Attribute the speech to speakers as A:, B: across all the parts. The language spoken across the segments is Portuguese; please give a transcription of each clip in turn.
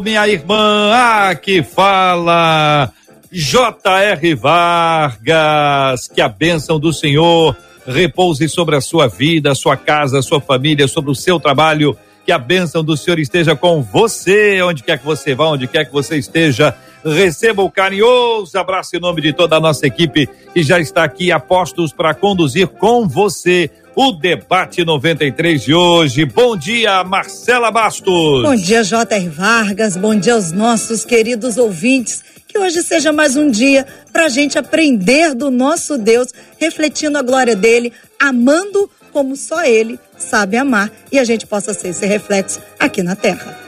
A: minha irmã. Aqui fala J.R. Vargas. Que a bênção do Senhor repouse sobre a sua vida, sua casa, sua família, sobre o seu trabalho que a bênção do Senhor esteja com você, onde quer que você vá, onde quer que você esteja. Receba o carinhoso abraço em nome de toda a nossa equipe que já está aqui a postos para conduzir com você o debate 93 de hoje. Bom dia, Marcela Bastos.
B: Bom dia, J.R. Vargas. Bom dia aos nossos queridos ouvintes. Que hoje seja mais um dia para a gente aprender do nosso Deus, refletindo a glória dele, amando como só Ele sabe amar e a gente possa ser esse reflexo aqui na Terra.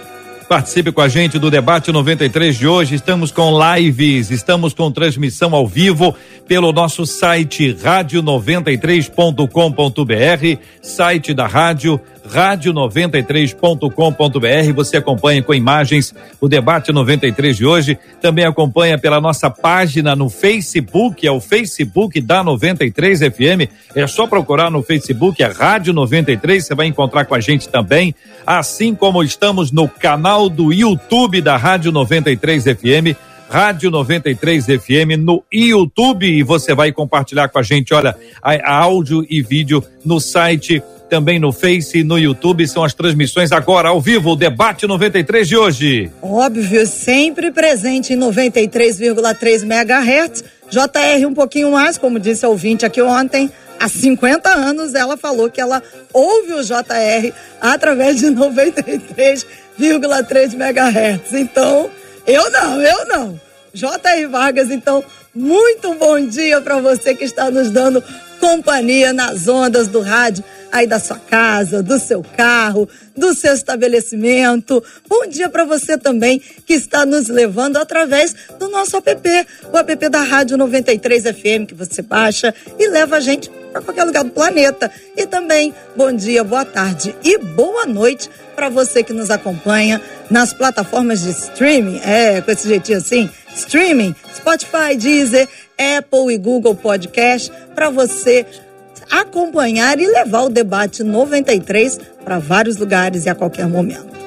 A: Participe com a gente do debate 93 de hoje. Estamos com lives, estamos com transmissão ao vivo pelo nosso site rádio93.com.br, site da rádio rádio93.com.br. Você acompanha com imagens o debate 93 de hoje. Também acompanha pela nossa página no Facebook, é o Facebook da 93 FM. É só procurar no Facebook, é Rádio 93, você vai encontrar com a gente também. Assim como estamos no canal do YouTube da Rádio 93 FM. Rádio 93 FM no YouTube e você vai compartilhar com a gente, olha, a, a áudio e vídeo no site também no Face, no YouTube, são as transmissões agora ao vivo, o debate 93 de hoje.
B: Óbvio, sempre presente em 93,3 MHz. JR um pouquinho mais, como disse a ouvinte aqui ontem, há 50 anos ela falou que ela ouve o JR através de 93,3 MHz. Então, eu não, eu não. JR Vargas, então, muito bom dia para você que está nos dando companhia nas ondas do rádio aí da sua casa, do seu carro, do seu estabelecimento. Bom dia para você também que está nos levando através do nosso app, o app da Rádio 93 FM que você baixa e leva a gente para qualquer lugar do planeta. E também bom dia, boa tarde e boa noite para você que nos acompanha nas plataformas de streaming, é, com esse jeitinho assim, streaming, Spotify, Deezer, Apple e Google Podcast, para você acompanhar e levar o debate 93 para vários lugares e a qualquer momento.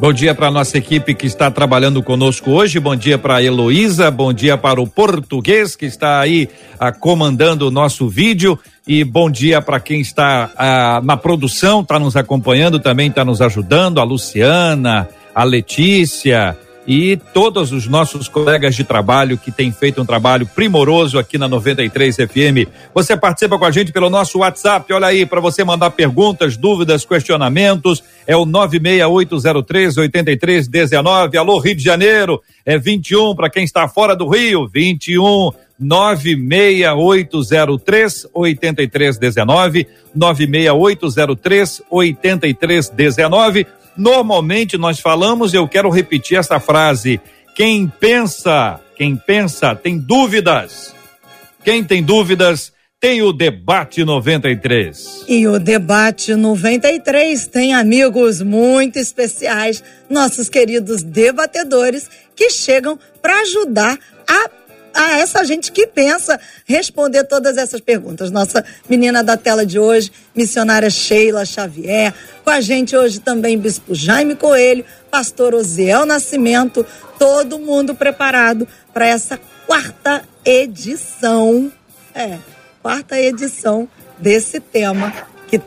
A: Bom dia para nossa equipe que está trabalhando conosco hoje. Bom dia para Heloísa, bom dia para o português que está aí a, ah, comandando o nosso vídeo e bom dia para quem está a, ah, na produção, está nos acompanhando, também está nos ajudando, a Luciana, a Letícia, e todos os nossos colegas de trabalho que têm feito um trabalho primoroso aqui na 93 FM. Você participa com a gente pelo nosso WhatsApp, olha aí, para você mandar perguntas, dúvidas, questionamentos, é o 96803 8319. Alô, Rio de Janeiro, é 21 para quem está fora do Rio, 21 96803 8319 96803 8319 Normalmente nós falamos, eu quero repetir essa frase: quem pensa, quem pensa tem dúvidas. Quem tem dúvidas tem o debate 93.
B: E o debate 93 tem amigos muito especiais, nossos queridos debatedores que chegam para ajudar a a essa gente que pensa responder todas essas perguntas. Nossa menina da tela de hoje, missionária Sheila Xavier, com a gente hoje também Bispo Jaime Coelho, pastor Osiel Nascimento, todo mundo preparado para essa quarta edição. É, quarta edição desse tema que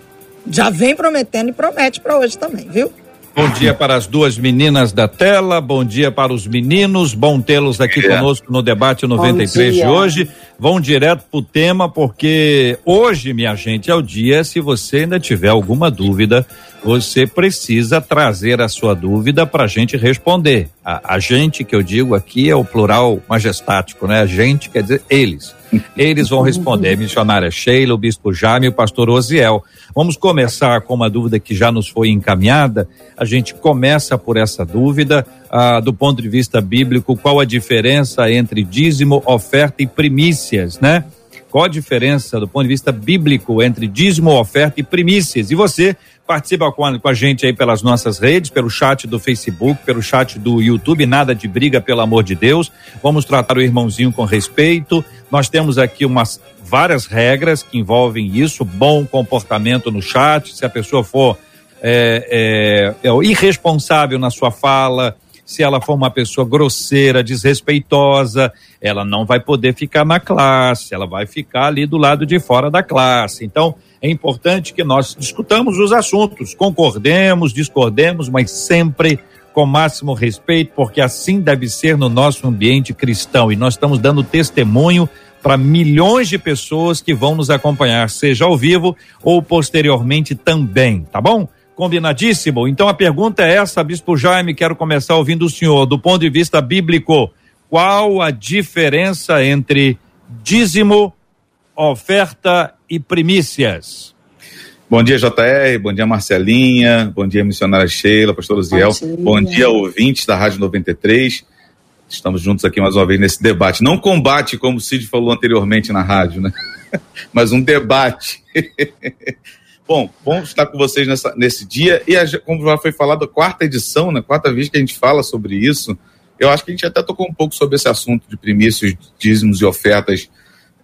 B: já vem prometendo e promete para hoje também, viu?
A: Bom dia para as duas meninas da tela, bom dia para os meninos, bom tê-los aqui é. conosco no debate 93 de hoje. Vão direto pro tema, porque hoje, minha gente, é o dia. Se você ainda tiver alguma dúvida, você precisa trazer a sua dúvida para a gente responder. A, a gente que eu digo aqui é o plural majestático, né? A gente quer dizer eles Eles vão responder, missionária Sheila, o bispo Jaime e o pastor Osiel. Vamos começar com uma dúvida que já nos foi encaminhada. A gente começa por essa dúvida, ah, do ponto de vista bíblico, qual a diferença entre dízimo, oferta e primícias, né? Qual a diferença do ponto de vista bíblico entre dízimo, oferta e primícias? E você participa com a, com a gente aí pelas nossas redes, pelo chat do Facebook, pelo chat do YouTube, nada de briga, pelo amor de Deus. Vamos tratar o irmãozinho com respeito. Nós temos aqui umas várias regras que envolvem isso, bom comportamento no chat, se a pessoa for é, é, é irresponsável na sua fala, se ela for uma pessoa grosseira, desrespeitosa, ela não vai poder ficar na classe, ela vai ficar ali do lado de fora da classe. Então, é importante que nós discutamos os assuntos, concordemos, discordemos, mas sempre com máximo respeito, porque assim deve ser no nosso ambiente cristão. E nós estamos dando testemunho para milhões de pessoas que vão nos acompanhar, seja ao vivo ou posteriormente também, tá bom? Combinadíssimo? Então a pergunta é essa, Bispo Jaime, quero começar ouvindo o senhor. Do ponto de vista bíblico, qual a diferença entre dízimo, oferta e primícias?
C: Bom dia, JR, bom dia, Marcelinha, bom dia, missionária Sheila, pastor Ziel, bom dia, ouvintes da Rádio 93. Estamos juntos aqui mais uma vez nesse debate. Não combate, como o Cid falou anteriormente na rádio, né? Mas um debate. Bom, bom estar com vocês nessa, nesse dia. E a, como já foi falado, a quarta edição, né, quarta vez que a gente fala sobre isso. Eu acho que a gente até tocou um pouco sobre esse assunto de primícios, dízimos e ofertas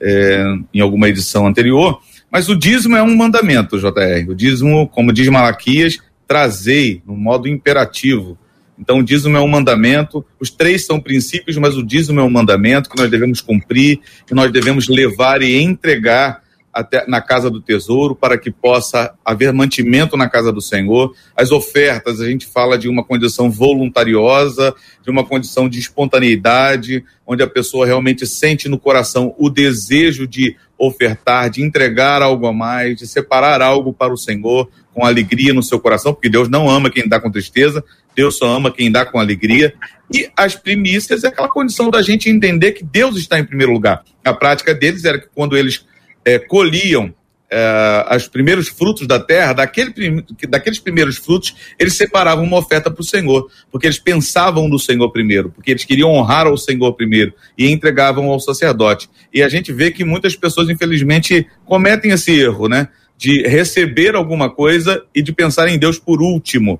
C: é, em alguma edição anterior. Mas o dízimo é um mandamento, JR. O dízimo, como diz Malaquias, trazei no modo imperativo. Então, o dízimo é um mandamento. Os três são princípios, mas o dízimo é um mandamento que nós devemos cumprir, que nós devemos levar e entregar até na casa do tesouro para que possa haver mantimento na casa do Senhor. As ofertas, a gente fala de uma condição voluntariosa, de uma condição de espontaneidade, onde a pessoa realmente sente no coração o desejo de ofertar, de entregar algo a mais, de separar algo para o Senhor com alegria no seu coração, porque Deus não ama quem dá com tristeza, Deus só ama quem dá com alegria. E as primícias é aquela condição da gente entender que Deus está em primeiro lugar. A prática deles era que quando eles é, colhiam é, os primeiros frutos da terra, daquele, daqueles primeiros frutos, eles separavam uma oferta para o Senhor, porque eles pensavam no Senhor primeiro, porque eles queriam honrar ao Senhor primeiro e entregavam ao sacerdote. E a gente vê que muitas pessoas, infelizmente, cometem esse erro, né? De receber alguma coisa e de pensar em Deus por último.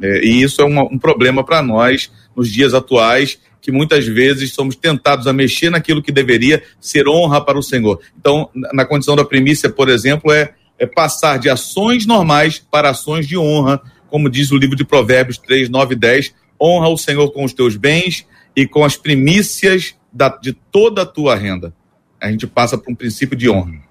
C: É, e isso é um problema para nós nos dias atuais que muitas vezes somos tentados a mexer naquilo que deveria ser honra para o Senhor. Então, na condição da primícia, por exemplo, é, é passar de ações normais para ações de honra, como diz o livro de Provérbios 3, 9 e 10. Honra o Senhor com os teus bens e com as primícias da, de toda a tua renda. A gente passa por um princípio de honra.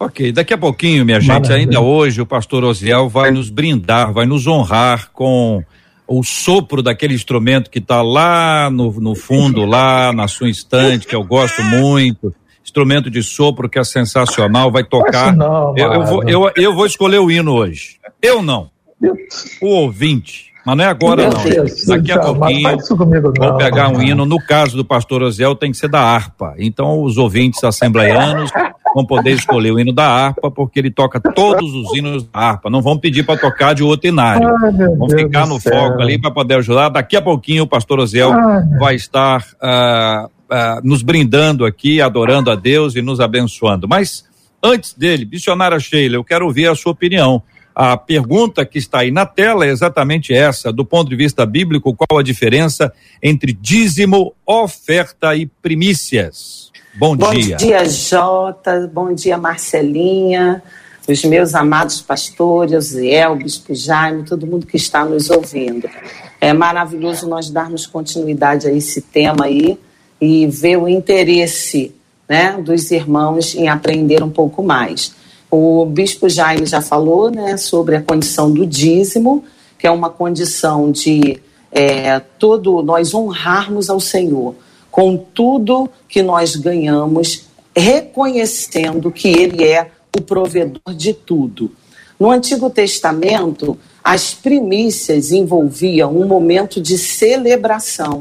A: Ok, daqui a pouquinho, minha gente, ainda hoje o pastor Osiel vai nos brindar, vai nos honrar com o sopro daquele instrumento que está lá no, no fundo, lá na sua estante, que eu gosto muito. Instrumento de sopro que é sensacional, vai tocar. Não, eu, eu, vou, eu, eu vou escolher o hino hoje. Eu não. O ouvinte. Mas não é agora, não. Daqui a pouquinho, vou pegar um hino. No caso do pastor Oziel, tem que ser da harpa. Então, os ouvintes assembleianos vão poder escolher o hino da harpa, porque ele toca todos os hinos da harpa. Não vão pedir para tocar de outro inário. vão ficar no céu. foco ali para poder ajudar. Daqui a pouquinho, o pastor Oziel vai estar uh, uh, nos brindando aqui, adorando a Deus e nos abençoando. Mas, antes dele, missionária Sheila, eu quero ouvir a sua opinião. A pergunta que está aí na tela é exatamente essa, do ponto de vista bíblico, qual a diferença entre dízimo, oferta e primícias? Bom,
D: bom
A: dia.
D: Bom dia, Jota. Bom dia, Marcelinha. Os meus amados pastores, Ziel, Bispo Jaime, todo mundo que está nos ouvindo. É maravilhoso nós darmos continuidade a esse tema aí e ver o interesse né, dos irmãos em aprender um pouco mais. O bispo Jaime já falou né, sobre a condição do dízimo, que é uma condição de é, todo nós honrarmos ao Senhor com tudo que nós ganhamos, reconhecendo que Ele é o provedor de tudo. No Antigo Testamento, as primícias envolviam um momento de celebração,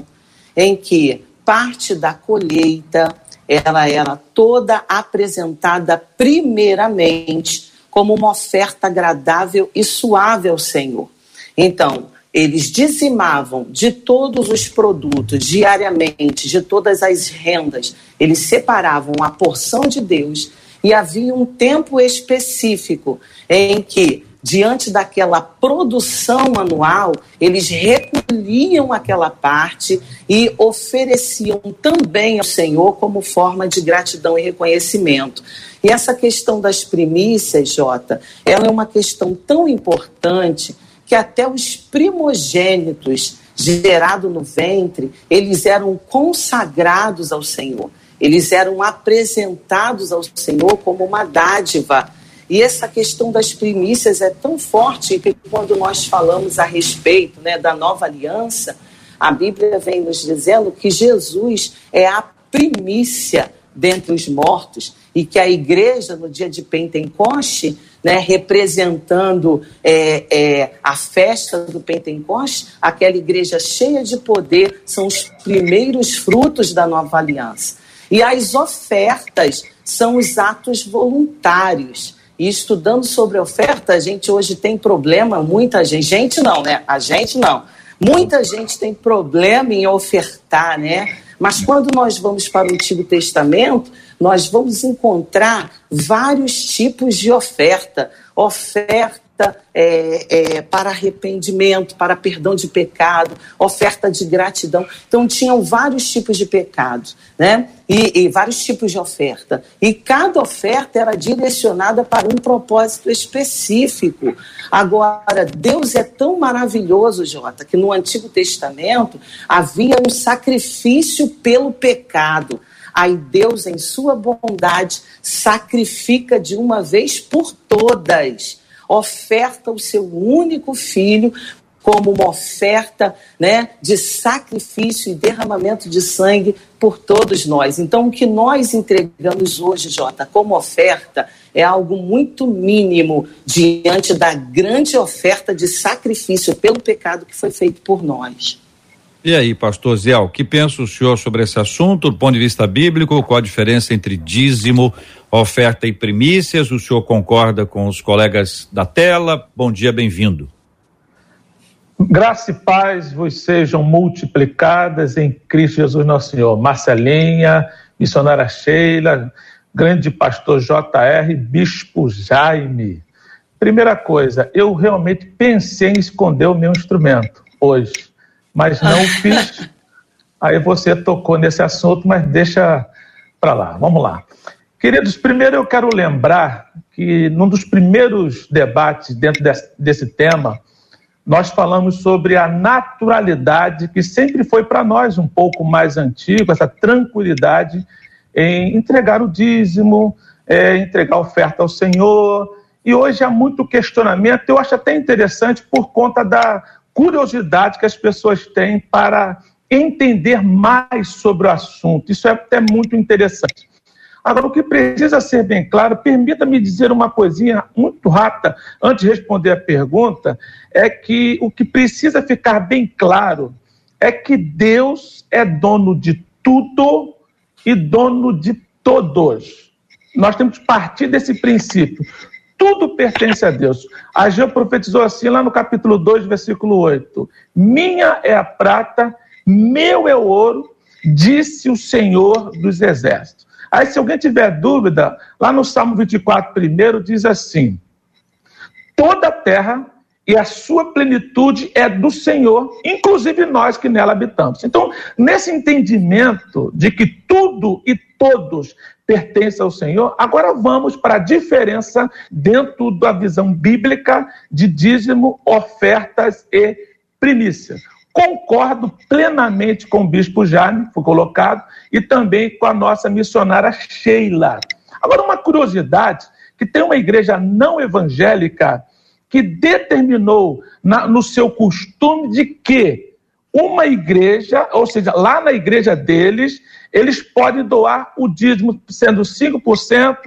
D: em que parte da colheita ela era toda apresentada primeiramente como uma oferta agradável e suave ao Senhor. Então, eles dizimavam de todos os produtos diariamente, de todas as rendas, eles separavam a porção de Deus e havia um tempo específico em que, diante daquela produção anual, eles recolhiam aquela parte e ofereciam também ao Senhor como forma de gratidão e reconhecimento. E essa questão das primícias, Jota, ela é uma questão tão importante que até os primogênitos gerados no ventre, eles eram consagrados ao Senhor. Eles eram apresentados ao Senhor como uma dádiva. E essa questão das primícias é tão forte que quando nós falamos a respeito né, da nova aliança, a Bíblia vem nos dizendo que Jesus é a primícia dentre os mortos e que a igreja, no dia de Pentecoste, né, representando é, é, a festa do Pentecoste, aquela igreja cheia de poder, são os primeiros frutos da nova aliança. E as ofertas são os atos voluntários. E estudando sobre oferta, a gente hoje tem problema, muita gente, gente não, né? A gente não. Muita gente tem problema em ofertar, né? Mas quando nós vamos para o Antigo Testamento, nós vamos encontrar vários tipos de oferta. Oferta é, é, para arrependimento, para perdão de pecado, oferta de gratidão. Então, tinham vários tipos de pecados, né? E, e, vários tipos de oferta. E cada oferta era direcionada para um propósito específico. Agora, Deus é tão maravilhoso, Jota, que no Antigo Testamento havia um sacrifício pelo pecado. Aí Deus, em sua bondade, sacrifica de uma vez por todas oferta o seu único filho como uma oferta né, de sacrifício e derramamento de sangue por todos nós. Então, o que nós entregamos hoje, Jota, como oferta, é algo muito mínimo diante da grande oferta de sacrifício pelo pecado que foi feito por nós.
A: E aí, pastor Zé, o que pensa o senhor sobre esse assunto, do ponto de vista bíblico? Qual a diferença entre dízimo, oferta e primícias? O senhor concorda com os colegas da tela? Bom dia, bem-vindo.
E: Graça e paz vos sejam multiplicadas em Cristo Jesus nosso Senhor. Marcelinha, missionária Sheila, grande pastor JR, bispo Jaime. Primeira coisa, eu realmente pensei em esconder o meu instrumento hoje mas não fiz. Aí você tocou nesse assunto, mas deixa para lá. Vamos lá. Queridos, primeiro eu quero lembrar que num dos primeiros debates dentro desse, desse tema, nós falamos sobre a naturalidade que sempre foi para nós um pouco mais antigo, essa tranquilidade em entregar o dízimo, é, entregar a oferta ao Senhor. E hoje há muito questionamento, eu acho até interessante por conta da curiosidade que as pessoas têm para entender mais sobre o assunto. Isso é até muito interessante. Agora, o que precisa ser bem claro, permita-me dizer uma coisinha muito rápida antes de responder a pergunta, é que o que precisa ficar bem claro é que Deus é dono de tudo e dono de todos. Nós temos que partir desse princípio tudo pertence a Deus. Ageu profetizou assim lá no capítulo 2, versículo 8: Minha é a prata, meu é o ouro, disse o Senhor dos Exércitos. Aí, se alguém tiver dúvida, lá no Salmo 24, primeiro, diz assim: Toda a terra e a sua plenitude é do Senhor, inclusive nós que nela habitamos. Então, nesse entendimento de que tudo e todos pertence ao Senhor. Agora vamos para a diferença dentro da visão bíblica de dízimo, ofertas e primícias. Concordo plenamente com o bispo Jaime, foi colocado, e também com a nossa missionária Sheila. Agora, uma curiosidade, que tem uma igreja não evangélica que determinou na, no seu costume de que uma igreja, ou seja, lá na igreja deles, eles podem doar o dízimo sendo 5%,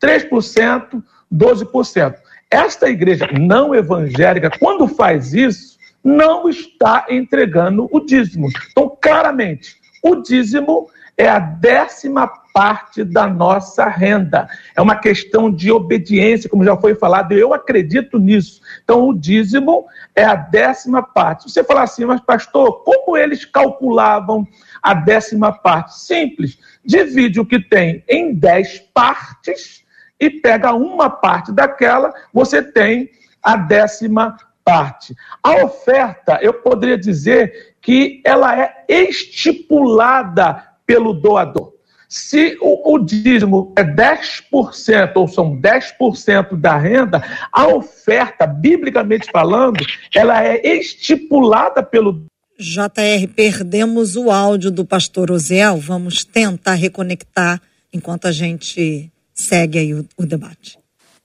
E: 3%, 12%. Esta igreja não evangélica, quando faz isso, não está entregando o dízimo. Então, claramente, o dízimo é a décima parte da nossa renda. É uma questão de obediência, como já foi falado, eu acredito nisso. Então, o dízimo é a décima parte. Você fala assim, mas pastor, como eles calculavam a décima parte? Simples, divide o que tem em dez partes e pega uma parte daquela, você tem a décima parte. A oferta, eu poderia dizer que ela é estipulada pelo doador. Se o, o dízimo é 10% ou são 10% da renda, a oferta, biblicamente falando, ela é estipulada pelo
B: JR, perdemos o áudio do pastor Oziel. Vamos tentar reconectar enquanto a gente segue aí o, o debate.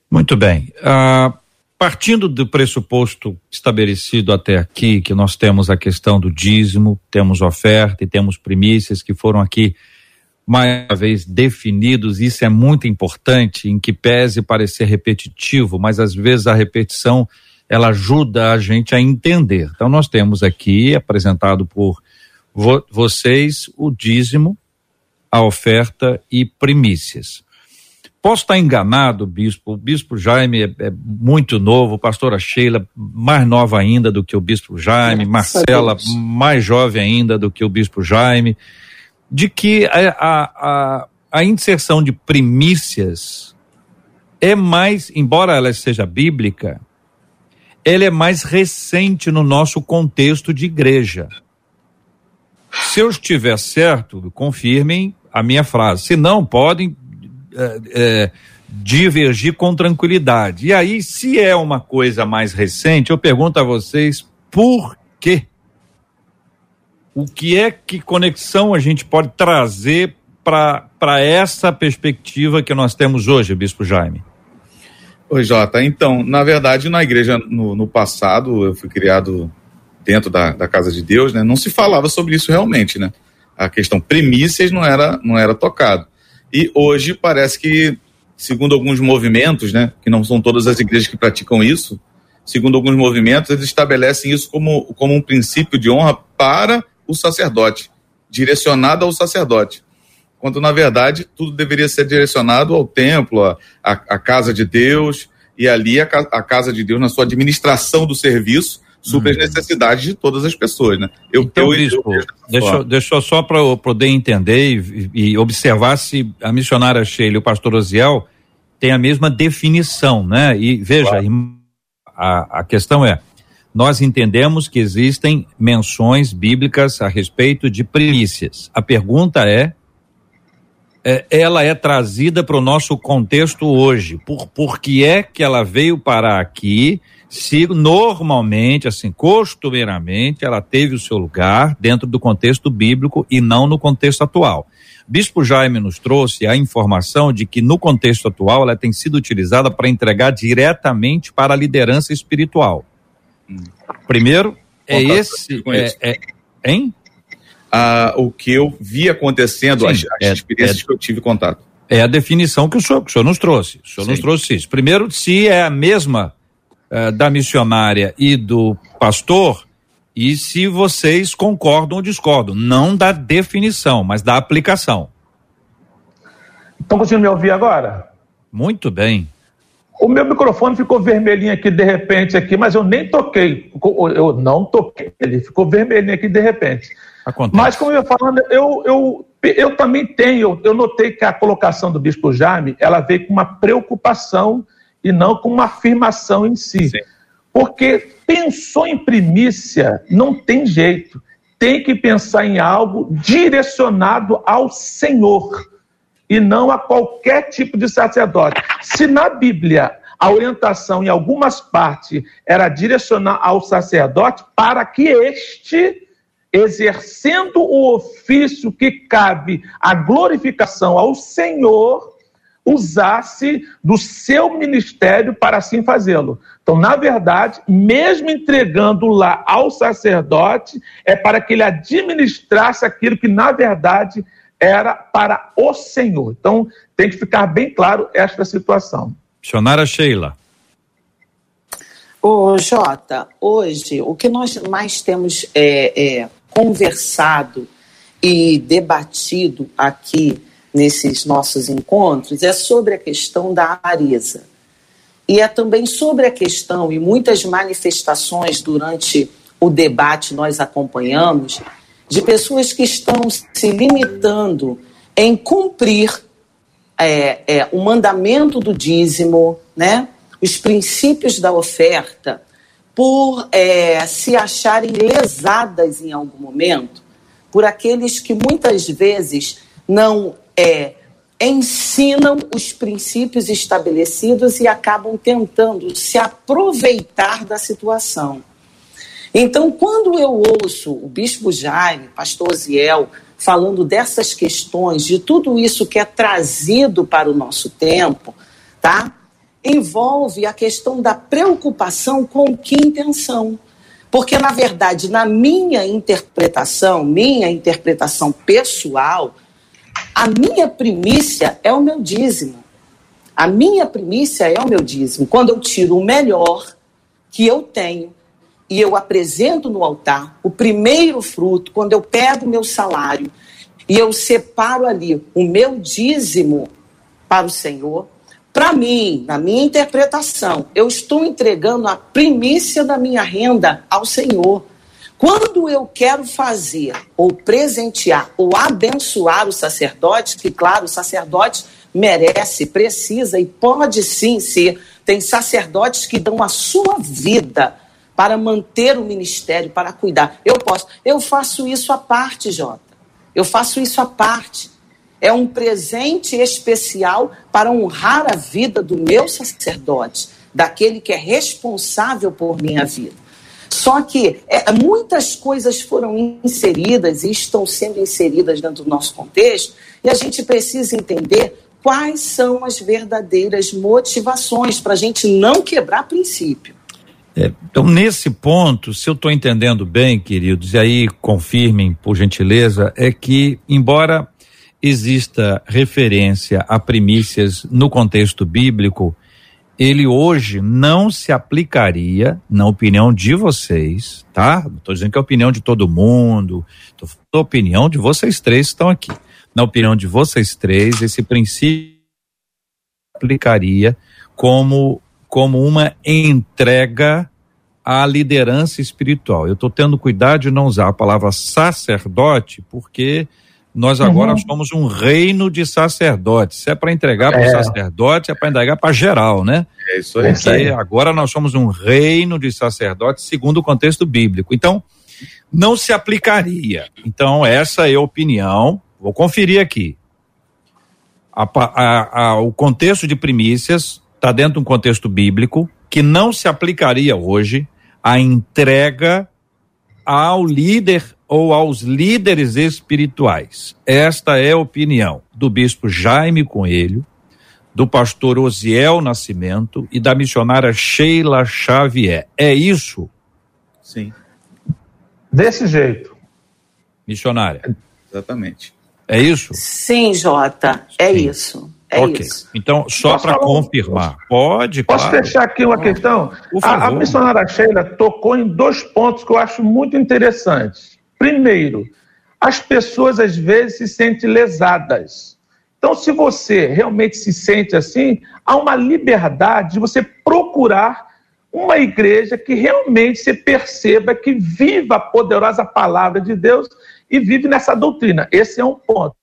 A: Muito bem. Uh, partindo do pressuposto estabelecido até aqui, que nós temos a questão do dízimo, temos oferta e temos primícias que foram aqui mais uma vez definidos, isso é muito importante, em que pese parecer repetitivo, mas às vezes a repetição ela ajuda a gente a entender. Então nós temos aqui apresentado por vo vocês o dízimo, a oferta e primícias. Posso estar enganado, bispo. O bispo Jaime é, é muito novo, pastora Sheila mais nova ainda do que o bispo Jaime, Marcela mais jovem ainda do que o bispo Jaime de que a, a, a inserção de primícias é mais, embora ela seja bíblica, ela é mais recente no nosso contexto de igreja. Se eu estiver certo, confirmem a minha frase. Se não, podem é, é, divergir com tranquilidade. E aí, se é uma coisa mais recente, eu pergunto a vocês por quê? o que é que conexão a gente pode trazer para essa perspectiva que nós temos hoje, Bispo Jaime?
C: Oi, Jota. Então, na verdade, na igreja, no, no passado, eu fui criado dentro da, da, casa de Deus, né? Não se falava sobre isso realmente, né? A questão primícias não era, não era tocado. E hoje parece que, segundo alguns movimentos, né? Que não são todas as igrejas que praticam isso, segundo alguns movimentos, eles estabelecem isso como, como um princípio de honra para o sacerdote, direcionado ao sacerdote. Quando, na verdade, tudo deveria ser direcionado ao templo, à, à casa de Deus, e ali a, a, casa de Deus, na sua administração do serviço, supre as uhum. necessidades de todas as pessoas. Né?
A: Eu, então, eu, Bispo, eu, deixa, deixa só para eu poder entender e, e, observar se a missionária Sheila e o pastor Oziel têm a mesma definição, né? E veja, claro. a, a questão é, nós entendemos que existem menções bíblicas a respeito de primícias. A pergunta é ela é trazida para o nosso contexto hoje. Por, por que é que ela veio parar aqui? Se normalmente, assim, costumeiramente, ela teve o seu lugar dentro do contexto bíblico e não no contexto atual. Bispo Jaime nos trouxe a informação de que no contexto atual ela tem sido utilizada para entregar diretamente para a liderança espiritual. Primeiro, é esse. É, é, hein?
C: Ah, o que eu vi acontecendo, Sim, as, as é, experiências é, que eu tive contato.
A: É a definição que o senhor, que o senhor nos trouxe. O senhor Sim. nos trouxe isso. Primeiro, se é a mesma uh, da missionária e do pastor, e se vocês concordam ou discordam. Não da definição, mas da aplicação.
E: Estão conseguindo me ouvir agora?
A: Muito bem.
E: O meu microfone ficou vermelhinho aqui de repente aqui, mas eu nem toquei. Eu não toquei, ele ficou vermelhinho aqui de repente. Acontece. Mas como eu ia falando, eu, eu, eu também tenho, eu notei que a colocação do Bispo Jaime, ela veio com uma preocupação e não com uma afirmação em si. Sim. Porque pensou em primícia, não tem jeito. Tem que pensar em algo direcionado ao Senhor e não a qualquer tipo de sacerdote. Se na Bíblia a orientação em algumas partes era direcionar ao sacerdote para que este, exercendo o ofício que cabe a glorificação ao Senhor, usasse do seu ministério para assim fazê-lo. Então, na verdade, mesmo entregando lá ao sacerdote, é para que ele administrasse aquilo que, na verdade, era para o Senhor. Então, tem que ficar bem claro esta situação.
A: Missionária Sheila.
D: Ô, Jota, hoje o que nós mais temos é, é, conversado e debatido aqui nesses nossos encontros é sobre a questão da avareza. E é também sobre a questão, e muitas manifestações durante o debate nós acompanhamos, de pessoas que estão se limitando em cumprir é, é, o mandamento do dízimo, né? os princípios da oferta, por é, se acharem lesadas em algum momento por aqueles que muitas vezes não é, ensinam os princípios estabelecidos e acabam tentando se aproveitar da situação. Então, quando eu ouço o Bispo Jaime, Pastor Ziel, falando dessas questões, de tudo isso que é trazido para o nosso tempo, tá? Envolve a questão da preocupação com que intenção. Porque, na verdade, na minha interpretação, minha interpretação pessoal, a minha primícia é o meu dízimo. A minha primícia é o meu dízimo. Quando eu tiro o melhor que eu tenho e eu apresento no altar, o primeiro fruto, quando eu pego o meu salário e eu separo ali o meu dízimo para o Senhor, para mim, na minha interpretação, eu estou entregando a primícia da minha renda ao Senhor. Quando eu quero fazer, ou presentear, ou abençoar o sacerdote, que, claro, o sacerdote merece, precisa e pode sim ser. Tem sacerdotes que dão a sua vida para manter o ministério, para cuidar. Eu posso. Eu faço isso à parte, Jota. Eu faço isso à parte é um presente especial para honrar a vida do meu sacerdote, daquele que é responsável por minha vida. Só que é, muitas coisas foram inseridas e estão sendo inseridas dentro do nosso contexto, e a gente precisa entender quais são as verdadeiras motivações para a gente não quebrar princípio.
A: É, então, nesse ponto, se eu estou entendendo bem, queridos, e aí confirmem, por gentileza, é que, embora exista referência a primícias no contexto bíblico, ele hoje não se aplicaria, na opinião de vocês, tá? Não estou dizendo que é a opinião de todo mundo, estou a opinião de vocês três que estão aqui. Na opinião de vocês três, esse princípio aplicaria como, como uma entrega à liderança espiritual. Eu estou tendo cuidado de não usar a palavra sacerdote, porque nós agora uhum. somos um reino de sacerdotes. Se é para entregar para o é. sacerdote, é para entregar para geral, né?
C: É isso aí.
A: Porque agora nós somos um reino de sacerdotes segundo o contexto bíblico. Então, não se aplicaria. Então, essa é a opinião. Vou conferir aqui. A, a, a, o contexto de primícias está dentro de um contexto bíblico que não se aplicaria hoje a entrega ao líder ou aos líderes espirituais. Esta é a opinião do bispo Jaime Coelho, do pastor Osiel Nascimento e da missionária Sheila Xavier. É isso?
C: Sim.
E: Desse jeito.
A: Missionária.
C: Exatamente.
A: É isso?
D: Sim, Jota, é Sim. isso. É ok. Isso.
A: Então, só para confirmar, pode.
E: Posso claro. fechar aqui uma questão? A, a missionária Sheila tocou em dois pontos que eu acho muito interessantes. Primeiro, as pessoas às vezes se sentem lesadas. Então, se você realmente se sente assim, há uma liberdade de você procurar uma igreja que realmente você perceba que viva a poderosa palavra de Deus e vive nessa doutrina. Esse é um ponto.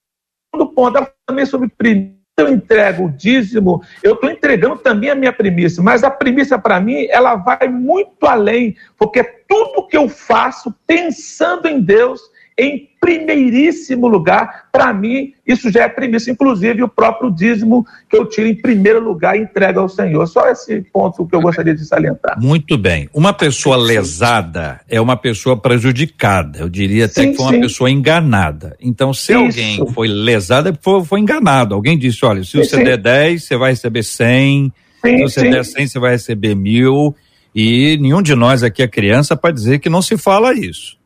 E: O segundo ponto, também sobre primícia. Eu entrego o dízimo, eu estou entregando também a minha primícia, mas a primícia para mim, ela vai muito além, porque tudo que eu faço pensando em Deus, em primeiríssimo lugar, para mim, isso já é primícia, inclusive o próprio dízimo que eu tiro em primeiro lugar e entrego ao Senhor. Só esse ponto que eu gostaria de salientar.
A: Muito bem. Uma pessoa lesada é uma pessoa prejudicada, eu diria até sim, que foi uma sim. pessoa enganada. Então, se isso. alguém foi lesada, foi, foi enganado. Alguém disse: olha, se sim, você der 10, você vai receber 100, se você der 100, você vai receber mil. E nenhum de nós aqui é criança para dizer que não se fala isso.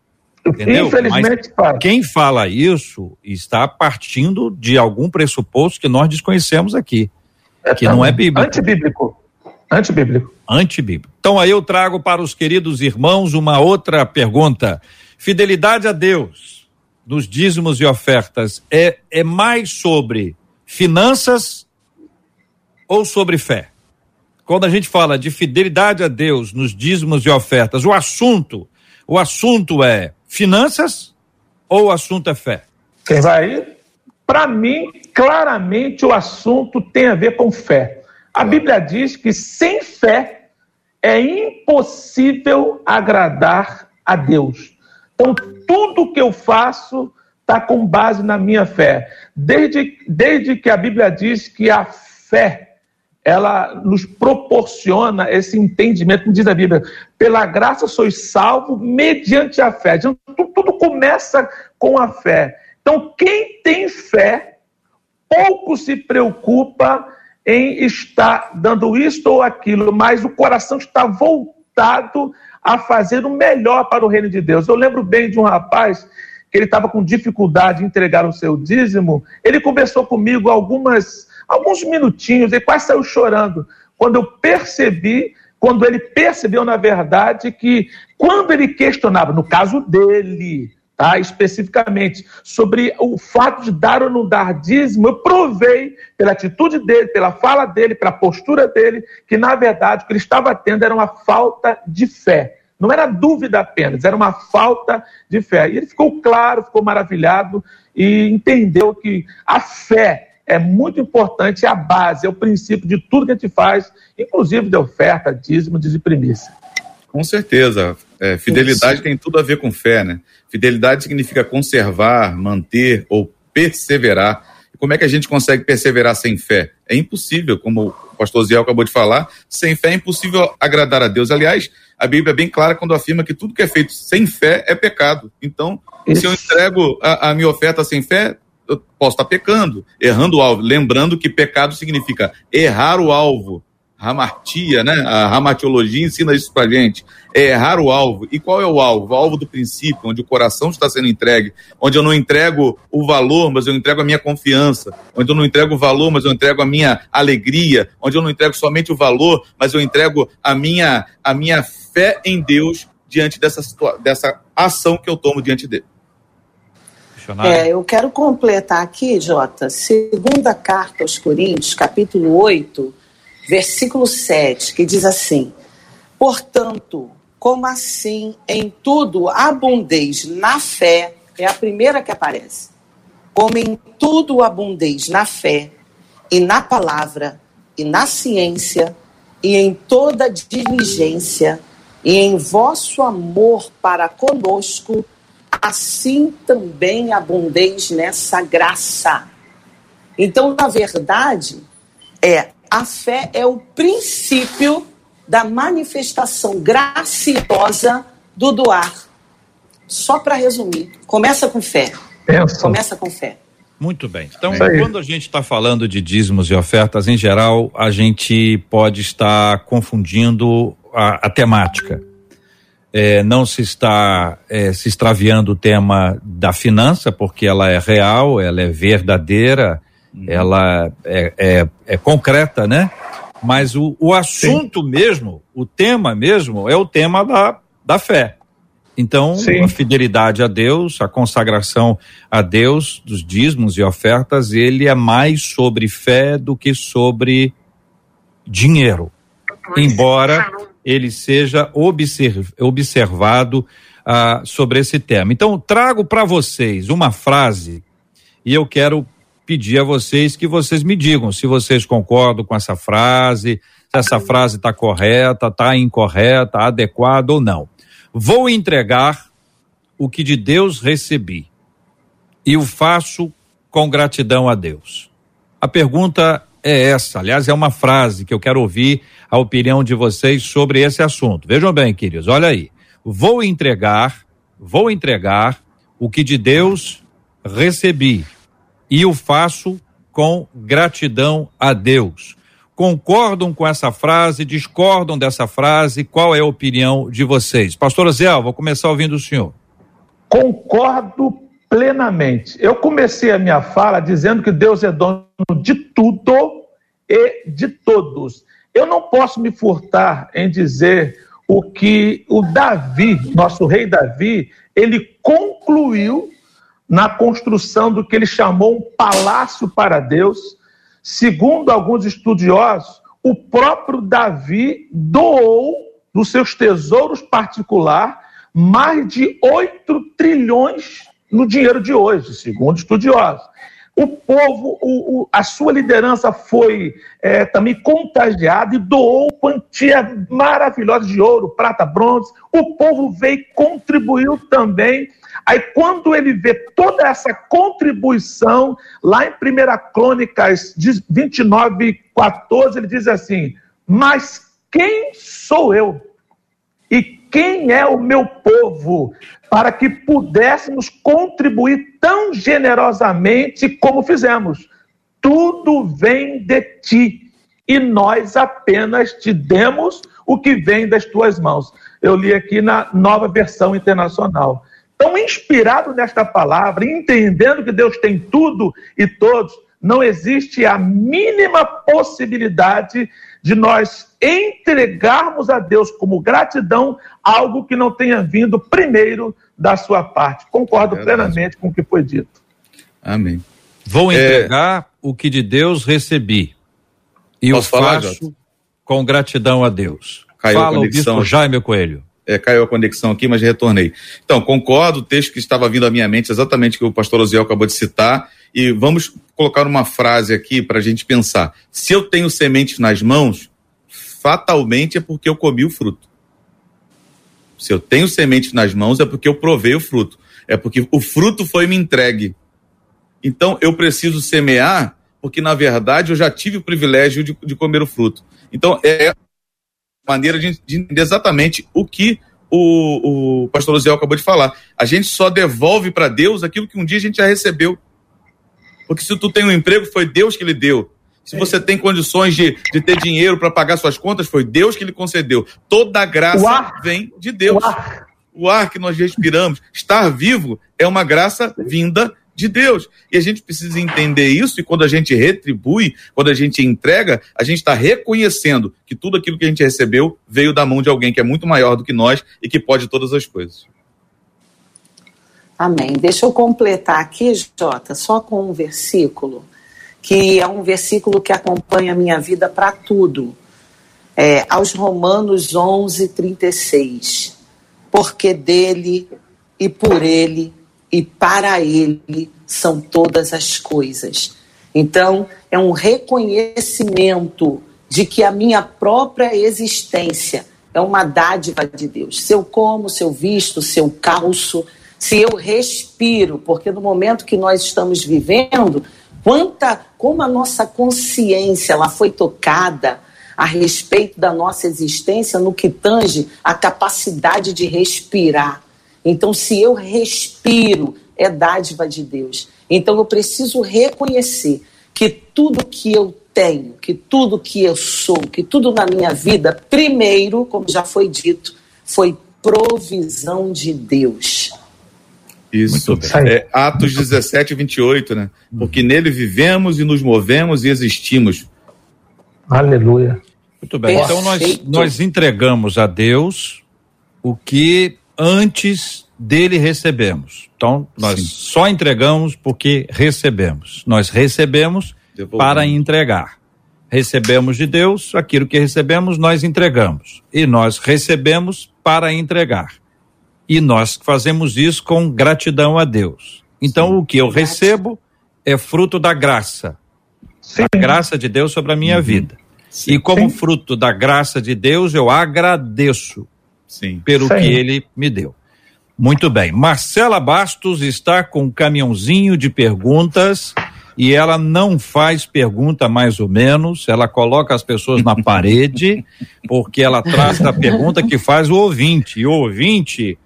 A: Entendeu? Infelizmente, Mas quem fala isso está partindo de algum pressuposto que nós desconhecemos aqui, é, que não é bíblico.
E: Antibíblico. Antibíblico.
A: Antibíblico. Então aí eu trago para os queridos irmãos uma outra pergunta. Fidelidade a Deus nos dízimos e ofertas é, é mais sobre finanças ou sobre fé? Quando a gente fala de fidelidade a Deus nos dízimos e ofertas, o assunto, o assunto é finanças ou o assunto é fé?
E: Quem vai? Para mim, claramente o assunto tem a ver com fé. A Bíblia diz que sem fé é impossível agradar a Deus. Então, tudo que eu faço está com base na minha fé. Desde, desde que a Bíblia diz que a fé ela nos proporciona esse entendimento, como diz a Bíblia, pela graça sois salvo mediante a fé. Então, tudo, começa com a fé. Então, quem tem fé, pouco se preocupa em estar dando isto ou aquilo, mas o coração está voltado a fazer o melhor para o reino de Deus. Eu lembro bem de um rapaz que ele estava com dificuldade em entregar o seu dízimo. Ele conversou comigo algumas, alguns minutinhos e quase saiu chorando. Quando eu percebi, quando ele percebeu, na verdade, que quando ele questionava, no caso dele, tá? especificamente, sobre o fato de dar ou não dar dízimo, eu provei pela atitude dele, pela fala dele, pela postura dele, que na verdade o que ele estava tendo era uma falta de fé. Não era dúvida apenas, era uma falta de fé. E ele ficou claro, ficou maravilhado e entendeu que a fé é muito importante, é a base, é o princípio de tudo que a gente faz, inclusive de oferta, dízimo, de primícia.
C: Com certeza. É, fidelidade Isso. tem tudo a ver com fé, né? Fidelidade significa conservar, manter ou perseverar. Como é que a gente consegue perseverar sem fé? É impossível, como o pastor Ziel acabou de falar, sem fé é impossível agradar a Deus. Aliás, a Bíblia é bem clara quando afirma que tudo que é feito sem fé é pecado. Então, Isso. se eu entrego a, a minha oferta sem fé, eu posso estar pecando, errando o alvo. Lembrando que pecado significa errar o alvo. Ramartia, né? A ramartiologia ensina isso pra gente. É errar o alvo. E qual é o alvo? O alvo do princípio, onde o coração está sendo entregue, onde eu não entrego o valor, mas eu entrego a minha confiança, onde eu não entrego o valor, mas eu entrego a minha alegria, onde eu não entrego somente o valor, mas eu entrego a minha, a minha fé em Deus diante dessa, dessa ação que eu tomo diante dele.
D: É, eu quero completar aqui, Jota, segunda carta aos Coríntios, capítulo 8, versículo 7, que diz assim: Portanto, como assim em tudo abundeis na fé, é a primeira que aparece. Como em tudo abundeis na fé, e na palavra, e na ciência, e em toda diligência, e em vosso amor para conosco, assim também abundeis nessa graça. Então, na verdade, é a fé é o princípio da manifestação graciosa do doar. Só para resumir, começa com fé. Pensa. Começa com fé.
A: Muito bem. Então, quando a gente está falando de dízimos e ofertas em geral, a gente pode estar confundindo a, a temática. É, não se está é, se extraviando o tema da finança, porque ela é real, ela é verdadeira, Uhum. ela é, é, é, concreta, né? Mas o, o assunto Sim. mesmo, o tema mesmo, é o tema da, da fé. Então, Sim. a fidelidade a Deus, a consagração a Deus dos dízimos e ofertas, ele é mais sobre fé do que sobre dinheiro. Embora ele seja observ, observado ah, sobre esse tema. Então, trago para vocês uma frase e eu quero pedir a vocês que vocês me digam se vocês concordam com essa frase, se essa frase está correta, está incorreta, adequada ou não. Vou entregar o que de Deus recebi e o faço com gratidão a Deus. A pergunta é essa, aliás, é uma frase que eu quero ouvir a opinião de vocês sobre esse assunto. Vejam bem, queridos, olha aí. Vou entregar, vou entregar o que de Deus recebi e o faço com gratidão a Deus. Concordam com essa frase? Discordam dessa frase? Qual é a opinião de vocês? Pastor Zé, vou começar ouvindo o senhor.
E: Concordo plenamente. Eu comecei a minha fala dizendo que Deus é dono de tudo e de todos. Eu não posso me furtar em dizer o que o Davi, nosso rei Davi, ele concluiu na construção do que ele chamou um palácio para Deus. Segundo alguns estudiosos, o próprio Davi doou dos seus tesouros particular mais de 8 trilhões no dinheiro de hoje, segundo estudiosos. O povo, o, o, a sua liderança foi é, também contagiada e doou quantia maravilhosa de ouro, prata, bronze. O povo veio e contribuiu também. Aí, quando ele vê toda essa contribuição, lá em 1 Crônicas 29, 14, ele diz assim: Mas quem sou eu? E quem é o meu povo para que pudéssemos contribuir tão generosamente como fizemos. Tudo vem de ti e nós apenas te demos o que vem das tuas mãos. Eu li aqui na nova versão internacional. Então, inspirado nesta palavra, entendendo que Deus tem tudo e todos, não existe a mínima possibilidade de nós entregarmos a Deus como gratidão algo que não tenha vindo primeiro da sua parte. Concordo é plenamente com o que foi dito.
A: Amém. Vou é. entregar é... o que de Deus recebi. E Posso o falar, faço Jota? com gratidão a Deus.
C: Caiu Fala a conexão. o bispo
A: Jaime Coelho.
C: É, caiu a conexão aqui, mas retornei. Então, concordo, o texto que estava vindo à minha mente, exatamente o que o pastor Osiel acabou de citar, e vamos colocar uma frase aqui para a gente pensar. Se eu tenho sementes nas mãos, fatalmente é porque eu comi o fruto. Se eu tenho sementes nas mãos, é porque eu provei o fruto. É porque o fruto foi me entregue. Então eu preciso semear, porque na verdade eu já tive o privilégio de, de comer o fruto. Então é maneira de, de entender exatamente o que o, o pastor Luziel acabou de falar. A gente só devolve para Deus aquilo que um dia a gente já recebeu. Porque se tu tem um emprego, foi Deus que lhe deu. Se você tem condições de, de ter dinheiro para pagar suas contas, foi Deus que lhe concedeu. Toda a graça vem de Deus. O ar. o ar que nós respiramos, estar vivo, é uma graça vinda de Deus. E a gente precisa entender isso, e quando a gente retribui, quando a gente entrega, a gente está reconhecendo que tudo aquilo que a gente recebeu veio da mão de alguém que é muito maior do que nós e que pode todas as coisas.
D: Amém. Deixa eu completar aqui, Jota, só com um versículo, que é um versículo que acompanha a minha vida para tudo. É, aos Romanos 11, 36. Porque dele e por ele e para ele são todas as coisas. Então, é um reconhecimento de que a minha própria existência é uma dádiva de Deus. Se eu como, se eu visto, se eu calço, se eu respiro, porque no momento que nós estamos vivendo, quanta como a nossa consciência ela foi tocada a respeito da nossa existência no que tange a capacidade de respirar. Então, se eu respiro, é dádiva de Deus. Então, eu preciso reconhecer que tudo que eu tenho, que tudo que eu sou, que tudo na minha vida, primeiro, como já foi dito, foi provisão de Deus.
C: Isso. É, Atos 17 e 28, né? Porque nele vivemos e nos movemos e existimos.
E: Aleluia.
A: Muito bem. Então nós, nós entregamos a Deus o que antes dele recebemos. Então nós Sim. só entregamos porque recebemos. Nós recebemos para entregar. Recebemos de Deus aquilo que recebemos, nós entregamos. E nós recebemos para entregar. E nós fazemos isso com gratidão a Deus. Então, Sim. o que eu recebo é fruto da graça. Sim. A graça de Deus sobre a minha uhum. vida. Sim. E como Sim. fruto da graça de Deus, eu agradeço Sim. pelo que ele me deu. Muito bem. Marcela Bastos está com um caminhãozinho de perguntas e ela não faz pergunta mais ou menos, ela coloca as pessoas na parede, porque ela traz a pergunta que faz o ouvinte. E o ouvinte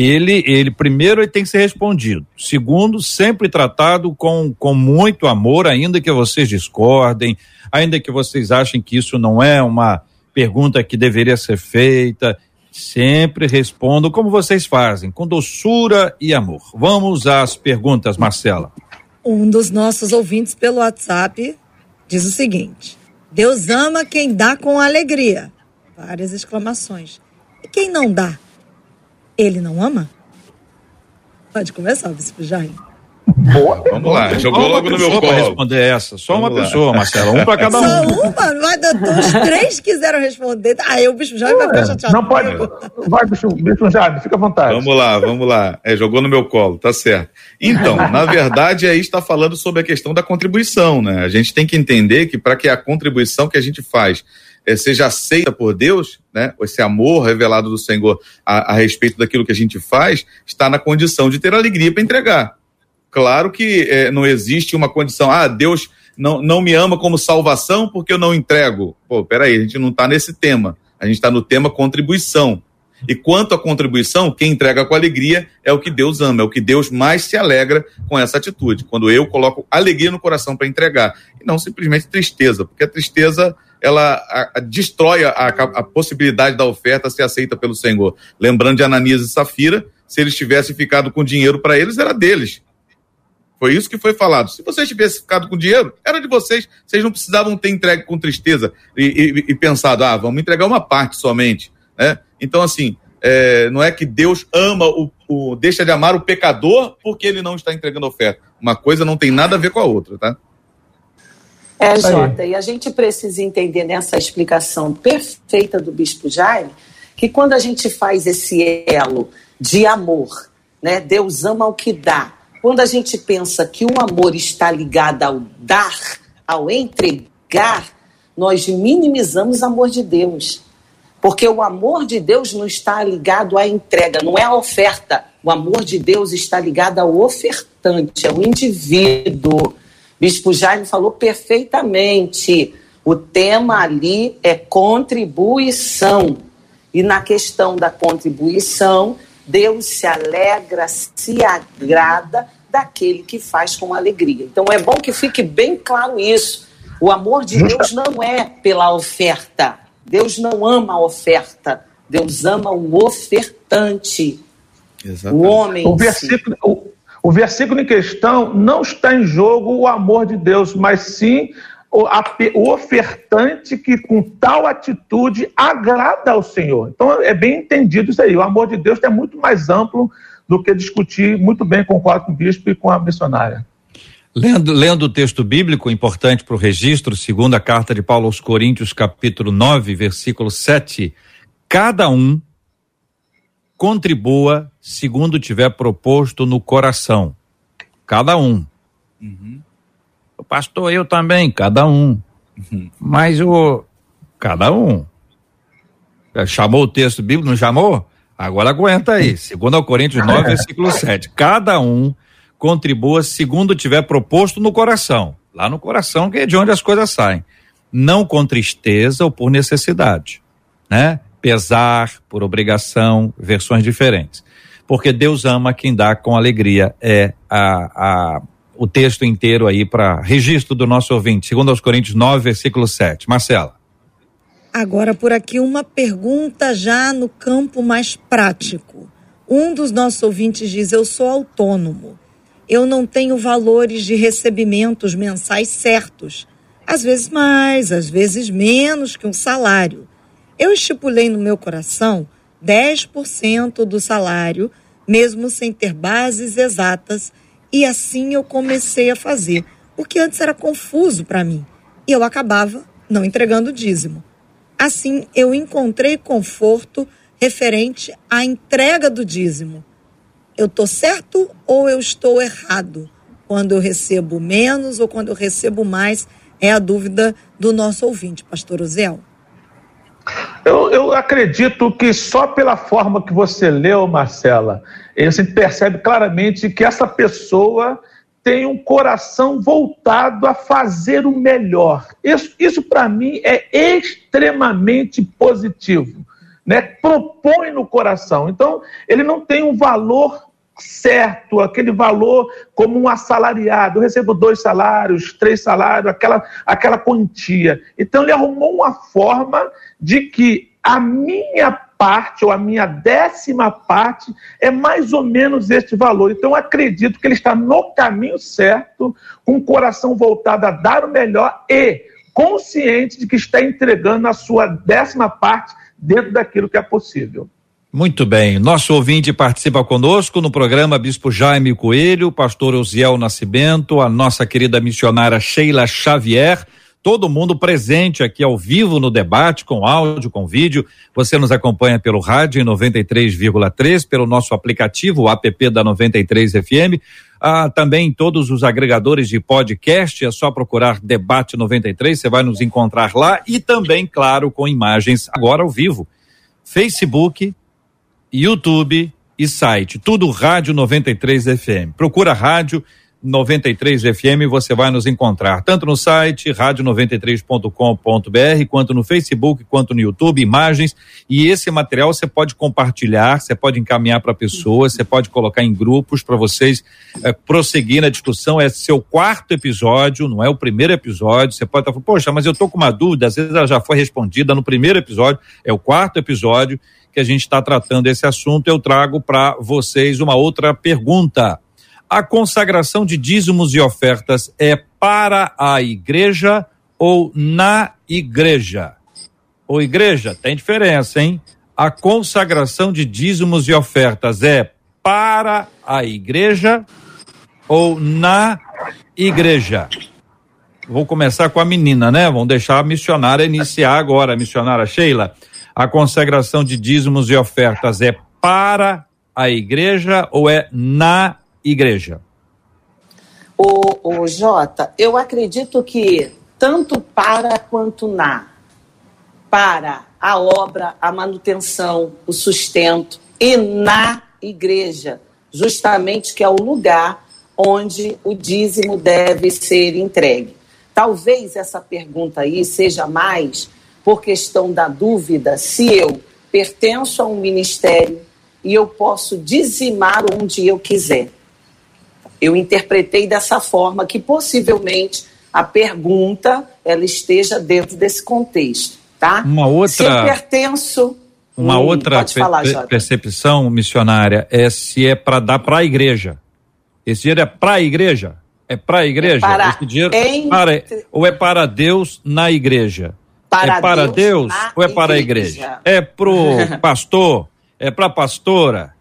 A: ele, ele primeiro ele tem que ser respondido. Segundo, sempre tratado com, com muito amor, ainda que vocês discordem, ainda que vocês achem que isso não é uma pergunta que deveria ser feita. Sempre respondam como vocês fazem, com doçura e amor. Vamos às perguntas, Marcela.
B: Um dos nossos ouvintes pelo WhatsApp diz o seguinte: Deus ama quem dá com alegria. Várias exclamações. E quem não dá? Ele não ama? Pode começar, Bispo Jair.
C: Boa. Vamos lá, jogou Só logo no meu colo.
A: responder essa. Só Vamos uma lá. pessoa, Marcelo. Um para cada um.
B: Só uma? Vai, doutor, os três quiseram responder. Aí o bicho já vai ficar chateado.
E: Não pode. Vai, bicho, bicho já, fica à vontade.
C: Vamos lá, vamos lá. É, jogou no meu colo, tá certo. Então, na verdade, aí está falando sobre a questão da contribuição, né? A gente tem que entender que para que a contribuição que a gente faz seja aceita por Deus, né? Esse amor revelado do Senhor a, a respeito daquilo que a gente faz, está na condição de ter alegria para entregar. Claro que é, não existe uma condição, ah, Deus não, não me ama como salvação porque eu não entrego. Pô, peraí, a gente não está nesse tema. A gente está no tema contribuição. E quanto à contribuição, quem entrega com alegria é o que Deus ama, é o que Deus mais se alegra com essa atitude. Quando eu coloco alegria no coração para entregar, e não simplesmente tristeza, porque a tristeza ela a, a, destrói a, a, possibilidade da oferta ser aceita pelo Senhor. Lembrando de Ananias e Safira, se eles tivessem ficado com dinheiro para eles, era deles. Foi isso que foi falado. Se vocês tivessem ficado com dinheiro, era de vocês. Vocês não precisavam ter entregue com tristeza e, e, e pensado, ah, vamos entregar uma parte somente. Né? Então, assim, é, não é que Deus ama o, o, deixa de amar o pecador porque ele não está entregando oferta. Uma coisa não tem nada a ver com a outra, tá?
D: É, Jota, e a gente precisa entender nessa explicação perfeita do Bispo Jaime que quando a gente faz esse elo de amor, né, Deus ama o que dá, quando a gente pensa que o amor está ligado ao dar, ao entregar, nós minimizamos o amor de Deus. Porque o amor de Deus não está ligado à entrega, não é a oferta. O amor de Deus está ligado ao ofertante, ao indivíduo. Bispo Jaime falou perfeitamente. O tema ali é contribuição. E na questão da contribuição, Deus se alegra, se agrada daquele que faz com alegria. Então é bom que fique bem claro isso. O amor de Deus não é pela oferta. Deus não ama a oferta. Deus ama o ofertante. Exatamente. O homem.
E: O versículo, o, o versículo em questão não está em jogo o amor de Deus, mas sim o, a, o, ofertante que com tal atitude agrada ao Senhor. Então é bem entendido isso aí. O amor de Deus é muito mais amplo do que discutir, muito bem, concordo com o bispo e com a missionária.
A: Lendo, lendo o texto bíblico importante para o registro, segunda carta de Paulo aos Coríntios, capítulo 9, versículo 7, cada um contribua segundo tiver proposto no coração. Cada um. Uhum. O pastor, eu também, cada um. Uhum. Mas o. Cada um. Chamou o texto bíblico, não chamou? Agora aguenta aí. Segundo Coríntios 9, versículo 7. Cada um contribua segundo tiver proposto no coração. Lá no coração que é de onde as coisas saem. Não com tristeza ou por necessidade, né? Pesar, por obrigação, versões diferentes. Porque Deus ama quem dá com alegria. É a, a o texto inteiro aí para registro do nosso ouvinte. Segundo aos Coríntios 9, versículo 7. Marcela.
B: Agora, por aqui, uma pergunta já no campo mais prático. Um dos nossos ouvintes diz: Eu sou autônomo. Eu não tenho valores de recebimentos mensais certos. Às vezes mais, às vezes menos que um salário. Eu estipulei no meu coração 10% do salário, mesmo sem ter bases exatas, e assim eu comecei a fazer, porque antes era confuso para mim e eu acabava não entregando o dízimo. Assim, eu encontrei conforto referente à entrega do dízimo. Eu estou certo ou eu estou errado? Quando eu recebo menos ou quando eu recebo mais? É a dúvida do nosso ouvinte, pastor Ozel.
E: Eu, eu, acredito que só pela forma que você leu, Marcela, você percebe claramente que essa pessoa tem um coração voltado a fazer o melhor. Isso, isso para mim, é extremamente positivo. Né? Propõe no coração. Então, ele não tem um valor certo, aquele valor como um assalariado. Eu recebo dois salários, três salários, aquela, aquela quantia. Então, ele arrumou uma forma de que a minha parte, ou a minha décima parte, é mais ou menos este valor. Então, acredito que ele está no caminho certo, com o coração voltado a dar o melhor e consciente de que está entregando a sua décima parte dentro daquilo que é possível.
A: Muito bem. Nosso ouvinte participa conosco no programa Bispo Jaime Coelho, pastor Osiel Nascimento, a nossa querida missionária Sheila Xavier, todo mundo presente aqui ao vivo no debate, com áudio, com vídeo. Você nos acompanha pelo rádio em 93,3, pelo nosso aplicativo, o app da 93 FM. Ah, também todos os agregadores de podcast, é só procurar Debate 93, você vai nos encontrar lá e também, claro, com imagens agora ao vivo. Facebook, YouTube e site, tudo Rádio 93 FM. Procura Rádio 93 FM, você vai nos encontrar tanto no site rádio93.com.br, quanto no Facebook, quanto no YouTube, imagens. E esse material você pode compartilhar, você pode encaminhar para pessoas, você pode colocar em grupos para vocês é, prosseguir na discussão. É seu quarto episódio, não é o primeiro episódio. Você pode estar falando, poxa, mas eu estou com uma dúvida, às vezes ela já foi respondida no primeiro episódio, é o quarto episódio que a gente está tratando esse assunto. Eu trago para vocês uma outra pergunta a consagração de dízimos e ofertas é para a igreja ou na igreja? Ou igreja, tem diferença, hein? A consagração de dízimos e ofertas é para a igreja ou na igreja? Vou começar com a menina, né? Vamos deixar a missionária iniciar agora, a missionária Sheila. A consagração de dízimos e ofertas é para a igreja ou é na igreja?
D: O, o Jota, eu acredito que tanto para quanto na, para a obra, a manutenção, o sustento e na igreja, justamente que é o lugar onde o dízimo deve ser entregue. Talvez essa pergunta aí seja mais por questão da dúvida se eu pertenço a um ministério e eu posso dizimar onde eu quiser. Eu interpretei dessa forma que possivelmente a pergunta ela esteja dentro desse contexto, tá?
A: Uma outra. Se eu
D: pertenço.
A: Uma hum, outra falar, percepção missionária é se é para dar para a igreja. Esse dinheiro é para a igreja? É para a igreja? É para Esse dinheiro em... para, ou é para Deus na igreja? Para é para Deus, Deus ou é para igreja. a igreja? É pro pastor? É para a pastora?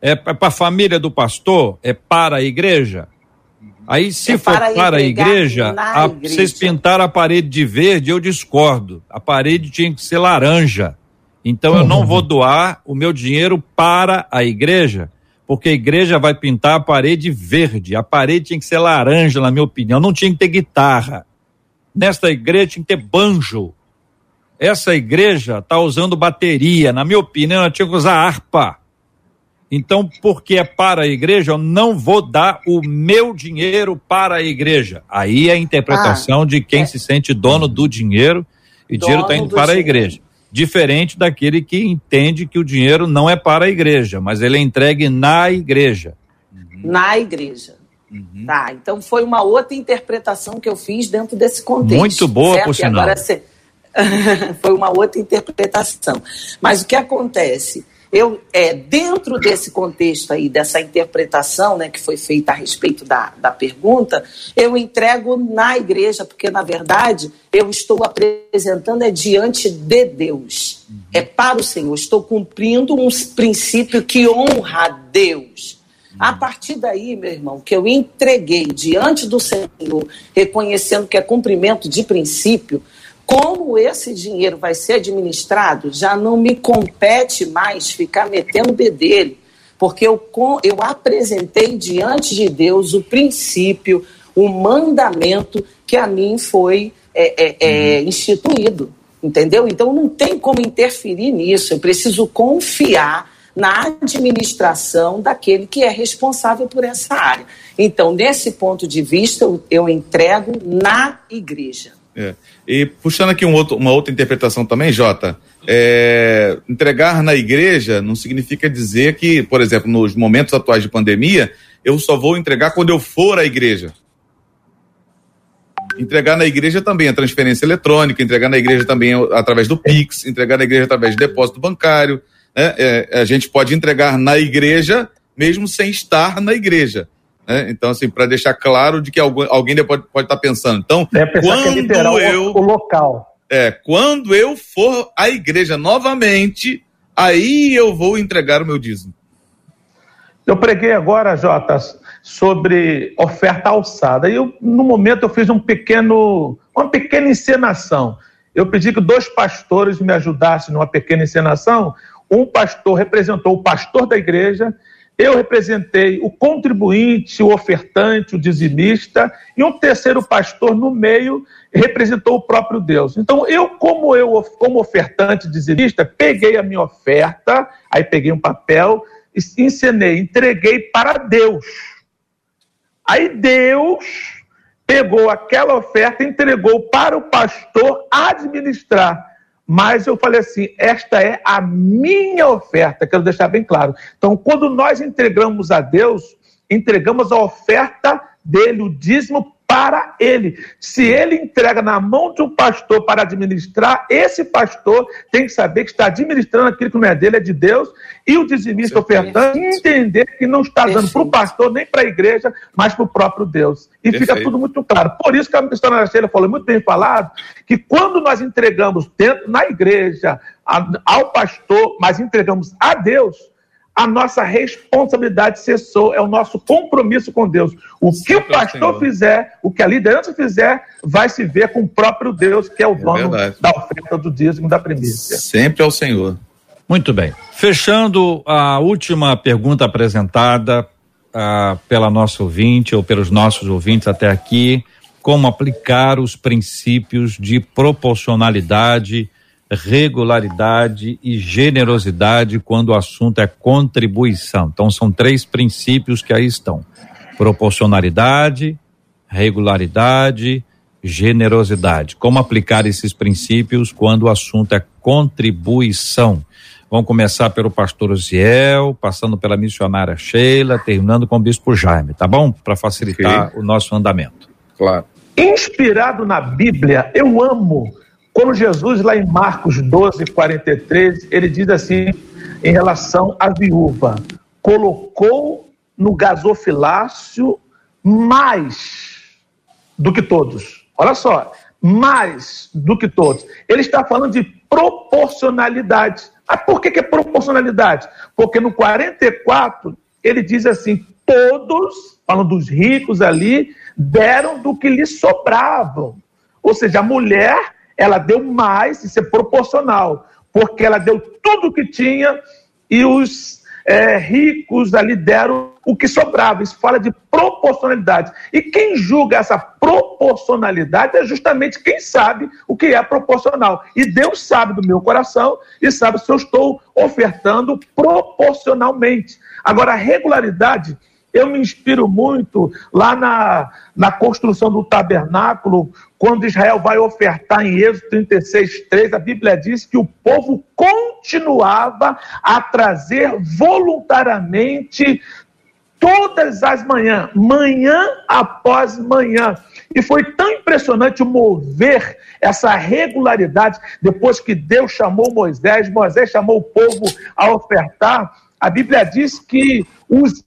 A: É para a família do pastor, é para a igreja. Aí, se é for para, para a igreja, a, igreja, vocês pintaram a parede de verde, eu discordo. A parede tinha que ser laranja. Então, eu não vou doar o meu dinheiro para a igreja, porque a igreja vai pintar a parede verde. A parede tinha que ser laranja, na minha opinião. Não tinha que ter guitarra. Nesta igreja tinha que ter banjo. Essa igreja está usando bateria. Na minha opinião, ela tinha que usar harpa. Então, porque é para a igreja, eu não vou dar o meu dinheiro para a igreja. Aí é a interpretação ah, de quem é. se sente dono do dinheiro e o dinheiro está indo para dinheiro. a igreja. Diferente daquele que entende que o dinheiro não é para a igreja, mas ele é entregue na igreja.
D: Uhum. Na igreja. Uhum. Tá, então foi uma outra interpretação que eu fiz dentro desse contexto.
A: Muito boa, certo? por sinal. Agora,
D: foi uma outra interpretação. Mas o que acontece? Eu, é, dentro desse contexto aí, dessa interpretação né, que foi feita a respeito da, da pergunta, eu entrego na igreja, porque, na verdade, eu estou apresentando é diante de Deus. Uhum. É para o Senhor. Estou cumprindo um princípio que honra a Deus. Uhum. A partir daí, meu irmão, que eu entreguei diante do Senhor, reconhecendo que é cumprimento de princípio, como esse dinheiro vai ser administrado, já não me compete mais ficar metendo bedelho, porque eu, eu apresentei diante de Deus o princípio, o mandamento que a mim foi é, é, é, uhum. instituído, entendeu? Então não tem como interferir nisso, eu preciso confiar na administração daquele que é responsável por essa área. Então, nesse ponto de vista, eu, eu entrego na igreja.
C: É. E puxando aqui um outro, uma outra interpretação também, Jota, é, entregar na igreja não significa dizer que, por exemplo, nos momentos atuais de pandemia, eu só vou entregar quando eu for à igreja. Entregar na igreja também a transferência eletrônica, entregar na igreja também através do Pix, entregar na igreja através de depósito bancário. Né? É, a gente pode entregar na igreja mesmo sem estar na igreja. Né? Então, assim, para deixar claro de que alguém pode, pode estar tá pensando. Então,
E: é quando é eu. O local.
C: É, quando eu for à igreja novamente, aí eu vou entregar o meu dízimo.
E: Eu preguei agora, Jota, sobre oferta alçada. E eu, no momento eu fiz um pequeno, uma pequena encenação. Eu pedi que dois pastores me ajudassem numa pequena encenação. Um pastor representou o pastor da igreja, eu representei o contribuinte, o ofertante, o dizimista, e um terceiro pastor no meio representou o próprio Deus. Então, eu, como eu, como ofertante dizimista, peguei a minha oferta, aí peguei um papel, encenei, entreguei para Deus. Aí Deus pegou aquela oferta, entregou para o pastor administrar. Mas eu falei assim: esta é a minha oferta, quero deixar bem claro. Então, quando nós entregamos a Deus, entregamos a oferta dele, o dízimo para ele. Se ele entrega na mão de um pastor para administrar, esse pastor tem que saber que está administrando aquilo que não é dele, é de Deus, e o dizimista ofertante entender que não está dando para o pastor nem para a igreja, mas para o próprio Deus. E Perfeito. fica tudo muito claro. Por isso que a missionária Sheila falou muito bem falado, que quando nós entregamos dentro, na igreja, ao pastor, mas entregamos a Deus, a nossa responsabilidade cessou, é o nosso compromisso com Deus. O que o pastor fizer, o que a liderança fizer, vai se ver com o próprio Deus, que é o é dono verdade. da oferta do dízimo da primícia.
C: Sempre é o Senhor.
A: Muito bem. Fechando a última pergunta apresentada uh, pela nossa ouvinte ou pelos nossos ouvintes até aqui, como aplicar os princípios de proporcionalidade regularidade e generosidade quando o assunto é contribuição. Então, são três princípios que aí estão: proporcionalidade, regularidade, generosidade. Como aplicar esses princípios quando o assunto é contribuição? Vamos começar pelo pastor Osiel, passando pela missionária Sheila, terminando com o bispo Jaime, tá bom? Para facilitar okay. o nosso andamento.
E: Claro. Inspirado na Bíblia, eu amo quando Jesus, lá em Marcos 12, 43, ele diz assim, em relação à viúva: colocou no gasofilácio mais do que todos. Olha só, mais do que todos. Ele está falando de proporcionalidade. Mas por que, que é proporcionalidade? Porque no 44 ele diz assim: todos, falando dos ricos ali, deram do que lhes sobravam. Ou seja, a mulher ela deu mais, isso é proporcional, porque ela deu tudo o que tinha e os é, ricos ali deram o que sobrava. Isso fala de proporcionalidade. E quem julga essa proporcionalidade é justamente quem sabe o que é proporcional. E Deus sabe do meu coração e sabe se eu estou ofertando proporcionalmente. Agora, a regularidade eu me inspiro muito lá na, na construção do tabernáculo, quando Israel vai ofertar em Êxodo 36, 3, a Bíblia diz que o povo continuava a trazer voluntariamente todas as manhãs, manhã após manhã. E foi tão impressionante mover essa regularidade depois que Deus chamou Moisés, Moisés chamou o povo a ofertar. A Bíblia diz que os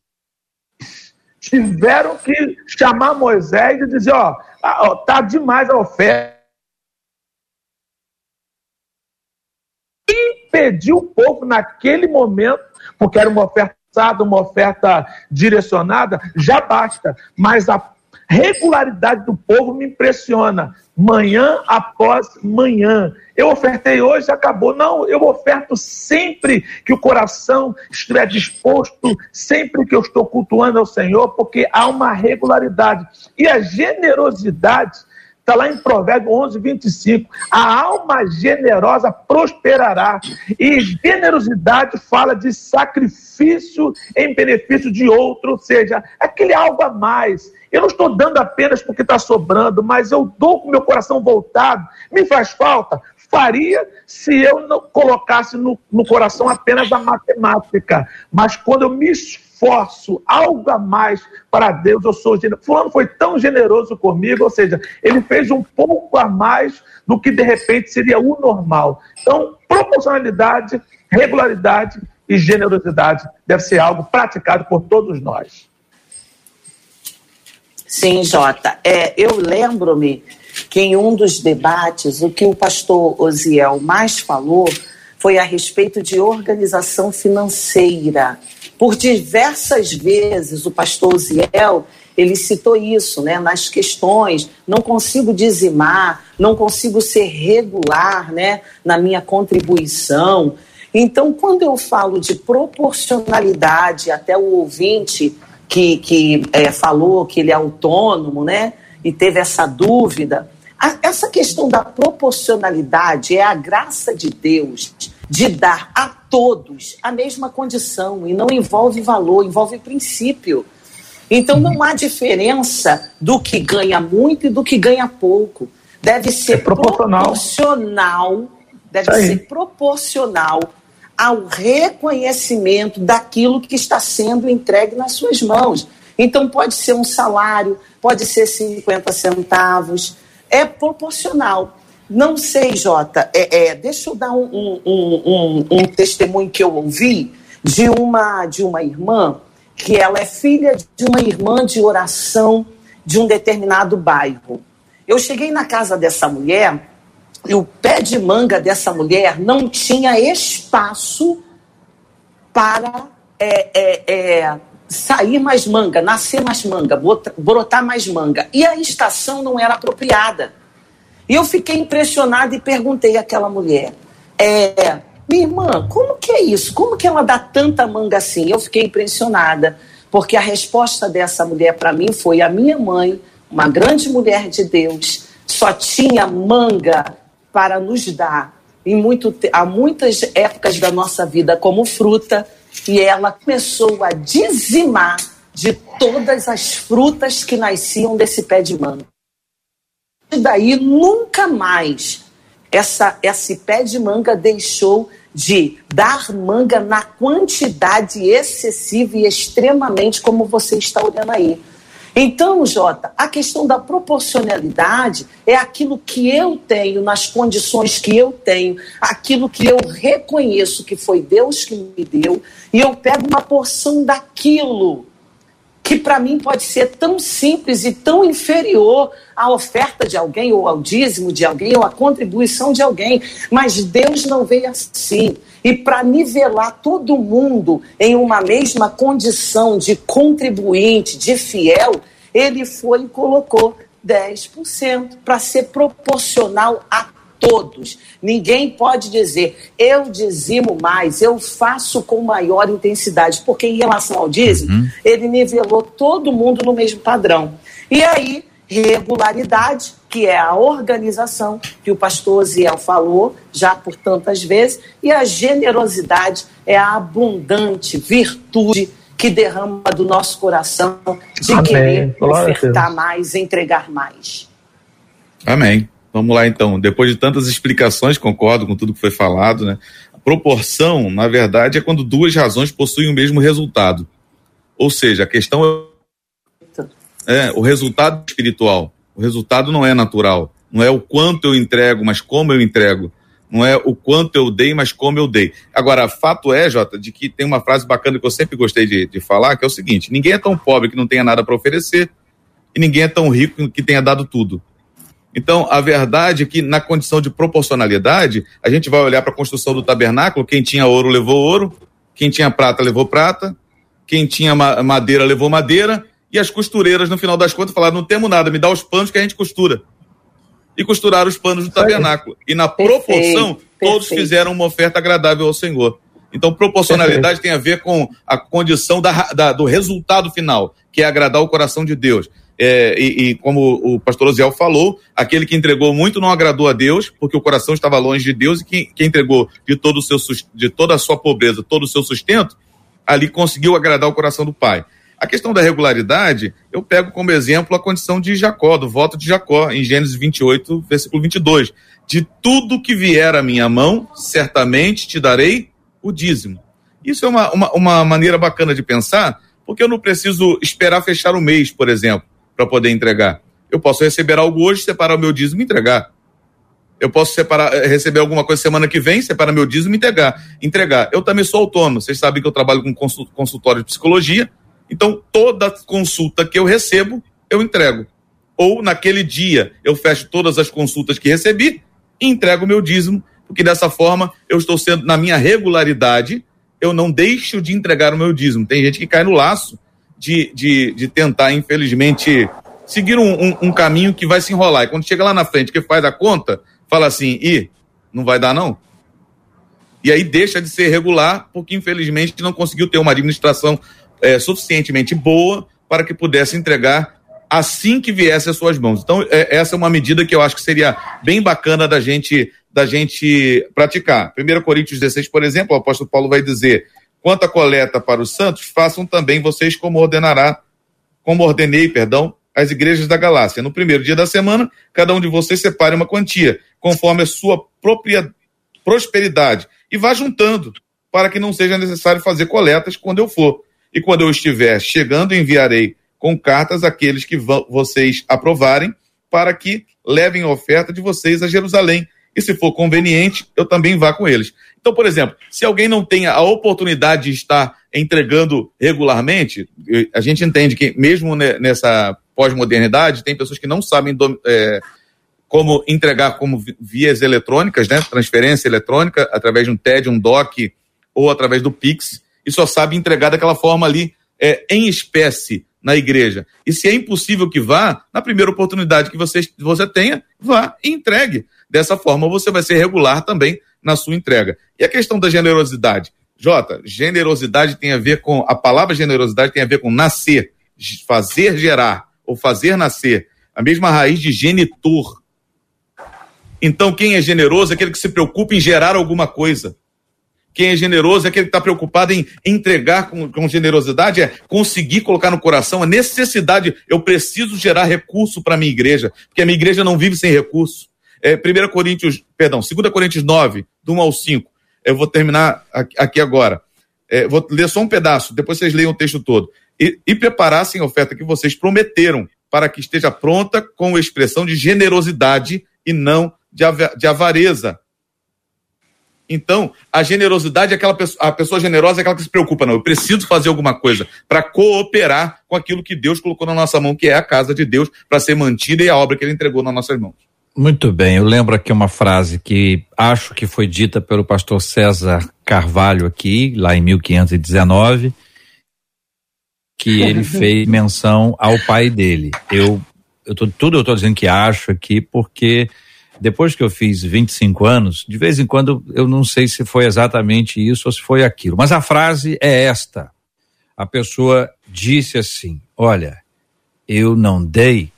E: tiveram que chamar Moisés e dizer: ó, tá demais a oferta. Impedir o povo naquele momento, porque era uma oferta uma oferta direcionada, já basta. Mas a regularidade do povo me impressiona. Manhã após manhã. Eu ofertei hoje, acabou. Não, eu oferto sempre que o coração estiver disposto, sempre que eu estou cultuando ao Senhor, porque há uma regularidade. E a generosidade Está lá em Provérbios 11, 25. A alma generosa prosperará. E generosidade fala de sacrifício em benefício de outro, ou seja, aquele algo a mais. Eu não estou dando apenas porque está sobrando, mas eu dou com meu coração voltado. Me faz falta? Faria se eu não colocasse no, no coração apenas a matemática. Mas quando eu me esforço algo a mais para Deus, eu sou generoso. Fulano foi tão generoso comigo, ou seja, ele fez um pouco a mais do que de repente seria o normal. Então, proporcionalidade, regularidade e generosidade deve ser algo praticado por todos nós.
D: Sim, Jota. É, eu lembro-me que em um dos debates, o que o pastor Osiel mais falou foi a respeito de organização financeira. Por diversas vezes o pastor Ziel ele citou isso, né, nas questões, não consigo dizimar, não consigo ser regular, né, na minha contribuição. Então, quando eu falo de proporcionalidade, até o ouvinte que, que é, falou que ele é autônomo, né, e teve essa dúvida, a, essa questão da proporcionalidade é a graça de Deus de dar a todos a mesma condição e não envolve valor, envolve princípio. Então não há diferença do que ganha muito e do que ganha pouco. Deve ser é proporcional. proporcional, deve ser proporcional ao reconhecimento daquilo que está sendo entregue nas suas mãos. Então pode ser um salário, pode ser 50 centavos, é proporcional. Não sei, Jota, é, é deixa eu dar um, um, um, um, testemunho que eu ouvi de uma, de uma irmã que ela é filha de uma irmã de oração de um determinado bairro. Eu cheguei na casa dessa mulher e o pé de manga dessa mulher não tinha espaço para é, é, é, sair mais manga, nascer mais manga, brotar mais manga. E a estação não era apropriada. E eu fiquei impressionada e perguntei àquela mulher: é, minha irmã, como que é isso? Como que ela dá tanta manga assim? Eu fiquei impressionada, porque a resposta dessa mulher para mim foi: a minha mãe, uma grande mulher de Deus, só tinha manga para nos dar em muito, há muitas épocas da nossa vida como fruta, e ela começou a dizimar de todas as frutas que nasciam desse pé de manga. E daí nunca mais essa, esse pé de manga deixou de dar manga na quantidade excessiva e extremamente como você está olhando aí. Então, Jota, a questão da proporcionalidade é aquilo que eu tenho, nas condições que eu tenho, aquilo que eu reconheço que foi Deus que me deu, e eu pego uma porção daquilo que para mim pode ser tão simples e tão inferior à oferta de alguém, ou ao dízimo de alguém, ou à contribuição de alguém. Mas Deus não veio assim. E para nivelar todo mundo em uma mesma condição de contribuinte, de fiel, ele foi e colocou 10% para ser proporcional a todos. Ninguém pode dizer, eu dizimo mais, eu faço com maior intensidade, porque em relação ao dízimo, uhum. ele nivelou todo mundo no mesmo padrão. E aí, regularidade, que é a organização que o pastor Ziel falou já por tantas vezes, e a generosidade é a abundante virtude que derrama do nosso coração de Amém. querer ofertar mais, entregar mais.
C: Amém. Vamos lá então. Depois de tantas explicações, concordo com tudo que foi falado, né? A proporção, na verdade, é quando duas razões possuem o mesmo resultado. Ou seja, a questão é, é o resultado espiritual. O resultado não é natural. Não é o quanto eu entrego, mas como eu entrego. Não é o quanto eu dei, mas como eu dei. Agora, fato é, Jota, de que tem uma frase bacana que eu sempre gostei de, de falar, que é o seguinte: ninguém é tão pobre que não tenha nada para oferecer, e ninguém é tão rico que tenha dado tudo. Então, a verdade é que, na condição de proporcionalidade, a gente vai olhar para a construção do tabernáculo: quem tinha ouro levou ouro, quem tinha prata levou prata, quem tinha madeira levou madeira, e as costureiras, no final das contas, falaram: não temos nada, me dá os panos que a gente costura. E costuraram os panos do tabernáculo. E na proporção, perfeito, todos fizeram uma oferta agradável ao Senhor. Então, proporcionalidade perfeito. tem a ver com a condição da, da, do resultado final, que é agradar o coração de Deus. É, e, e, como o pastor Oziel falou, aquele que entregou muito não agradou a Deus, porque o coração estava longe de Deus, e quem, quem entregou de, todo o seu, de toda a sua pobreza, todo o seu sustento, ali conseguiu agradar o coração do Pai. A questão da regularidade, eu pego como exemplo a condição de Jacó, do voto de Jacó, em Gênesis 28, versículo 22. De tudo que vier à minha mão, certamente te darei o dízimo. Isso é uma, uma, uma maneira bacana de pensar, porque eu não preciso esperar fechar o mês, por exemplo para poder entregar. Eu posso receber algo hoje, separar o meu dízimo e entregar. Eu posso separar, eh, receber alguma coisa semana que vem, separar meu dízimo e entregar. entregar. Eu também sou autônomo. Vocês sabem que eu trabalho com consultório de psicologia. Então, toda consulta que eu recebo, eu entrego. Ou naquele dia, eu fecho todas as consultas que recebi e entrego o meu dízimo porque dessa forma eu estou sendo, na minha regularidade, eu não deixo de entregar o meu dízimo. Tem gente que cai no laço de, de, de tentar, infelizmente, seguir um, um, um, caminho que vai se enrolar. E quando chega lá na frente, que faz a conta, fala assim, e não vai dar não? E aí deixa de ser regular, porque infelizmente não conseguiu ter uma administração é, suficientemente boa para que pudesse entregar assim que viesse às suas mãos. Então, é, essa é uma medida que eu acho que seria bem bacana da gente da gente praticar. 1 Coríntios 16, por exemplo, o apóstolo Paulo vai dizer: quanto à coleta para os santos, façam também vocês como ordenará, como ordenei, perdão, as igrejas da Galácia. No primeiro dia da semana, cada um de vocês separe uma quantia, conforme a sua própria prosperidade, e vá juntando, para que não seja necessário fazer coletas quando eu for. E quando eu estiver chegando, enviarei com cartas aqueles que vocês aprovarem, para que levem a oferta de vocês a Jerusalém e se for conveniente, eu também vá com eles. Então, por exemplo, se alguém não tem a oportunidade de estar entregando regularmente, a gente entende que mesmo nessa pós-modernidade, tem pessoas que não sabem é, como entregar como vias eletrônicas, né? Transferência eletrônica, através de um TED, um DOC ou através do Pix, e só sabe entregar daquela forma ali, é, em espécie, na igreja. E se é impossível que vá, na primeira oportunidade que você, você tenha, vá e entregue. Dessa forma, você vai ser regular também na sua entrega. E a questão da generosidade? Jota, generosidade tem a ver com. A palavra generosidade tem a ver com nascer, fazer gerar, ou fazer nascer. A mesma raiz de genitor. Então, quem é generoso é aquele que se preocupa em gerar alguma coisa. Quem é generoso é aquele que está preocupado em entregar com, com, generosidade, é conseguir colocar no coração a necessidade. Eu preciso gerar recurso para minha igreja, porque a minha igreja não vive sem recurso. É, 1 Coríntios, perdão, 2 Coríntios 9, do 1 ao 5. Eu vou terminar aqui agora. É, vou ler só um pedaço, depois vocês leiam o texto todo. E, e preparassem a oferta que vocês prometeram, para que esteja pronta com expressão de generosidade e não de, de avareza então, a generosidade é aquela pessoa, a pessoa generosa é aquela que se preocupa, não, eu preciso fazer alguma coisa para cooperar com aquilo que Deus colocou na nossa mão, que é a casa de Deus, para ser mantida e a obra que ele entregou nas nossas mãos.
A: Muito bem, eu lembro aqui uma frase que acho que foi dita pelo pastor César Carvalho aqui, lá em 1519, que ele fez menção ao pai dele. Eu, eu tô, tudo eu estou dizendo que acho aqui porque depois que eu fiz 25 anos, de vez em quando eu não sei se foi exatamente isso ou se foi aquilo, mas a frase é esta. A pessoa disse assim: Olha, eu não dei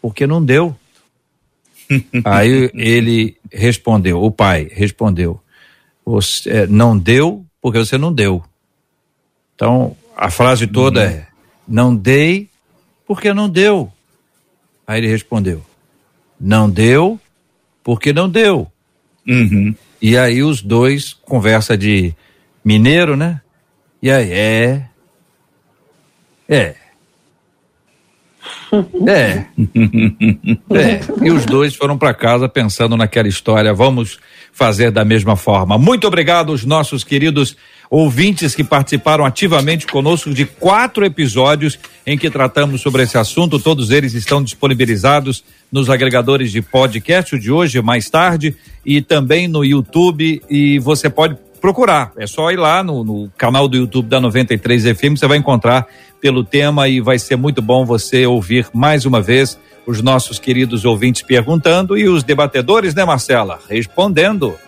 A: porque não deu. Aí ele respondeu, o pai respondeu: Você é, não deu porque você não deu. Então a frase toda uhum. é: Não dei porque não deu. Aí ele respondeu: Não deu porque não deu.
C: Uhum.
A: E aí os dois conversa de mineiro, né? E aí, é. É. É. é. E os dois foram para casa pensando naquela história. Vamos fazer da mesma forma. Muito obrigado aos nossos queridos ouvintes que participaram ativamente conosco de quatro episódios em que tratamos sobre esse assunto. Todos eles estão disponibilizados nos agregadores de podcast, o de hoje, mais tarde, e também no YouTube. E você pode procurar. É só ir lá no, no, canal do YouTube da 93 FM, você vai encontrar pelo tema e vai ser muito bom você ouvir mais uma vez os nossos queridos ouvintes perguntando e os debatedores, né, Marcela? Respondendo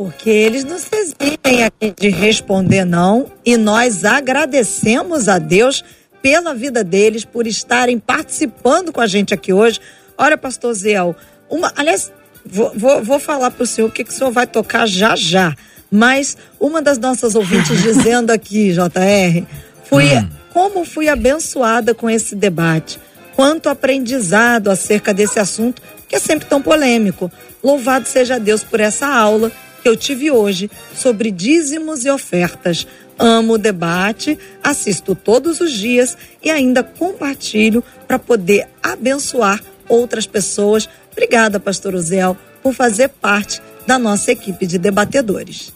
B: porque eles não se eximem de responder não e nós agradecemos a Deus pela vida deles, por estarem participando com a gente aqui hoje. Olha, pastor Ziel, uma, aliás, vou, vou, vou falar para o senhor o que, que o senhor vai tocar já já, mas uma das nossas ouvintes dizendo aqui, JR, fui, hum. como fui abençoada com esse debate, quanto aprendizado acerca desse assunto, que é sempre tão polêmico. Louvado seja Deus por essa aula que eu tive hoje sobre dízimos e ofertas. Amo o debate, assisto todos os dias e ainda compartilho para poder abençoar outras pessoas. Obrigada, Pastor Uziel, por fazer parte da nossa equipe de debatedores.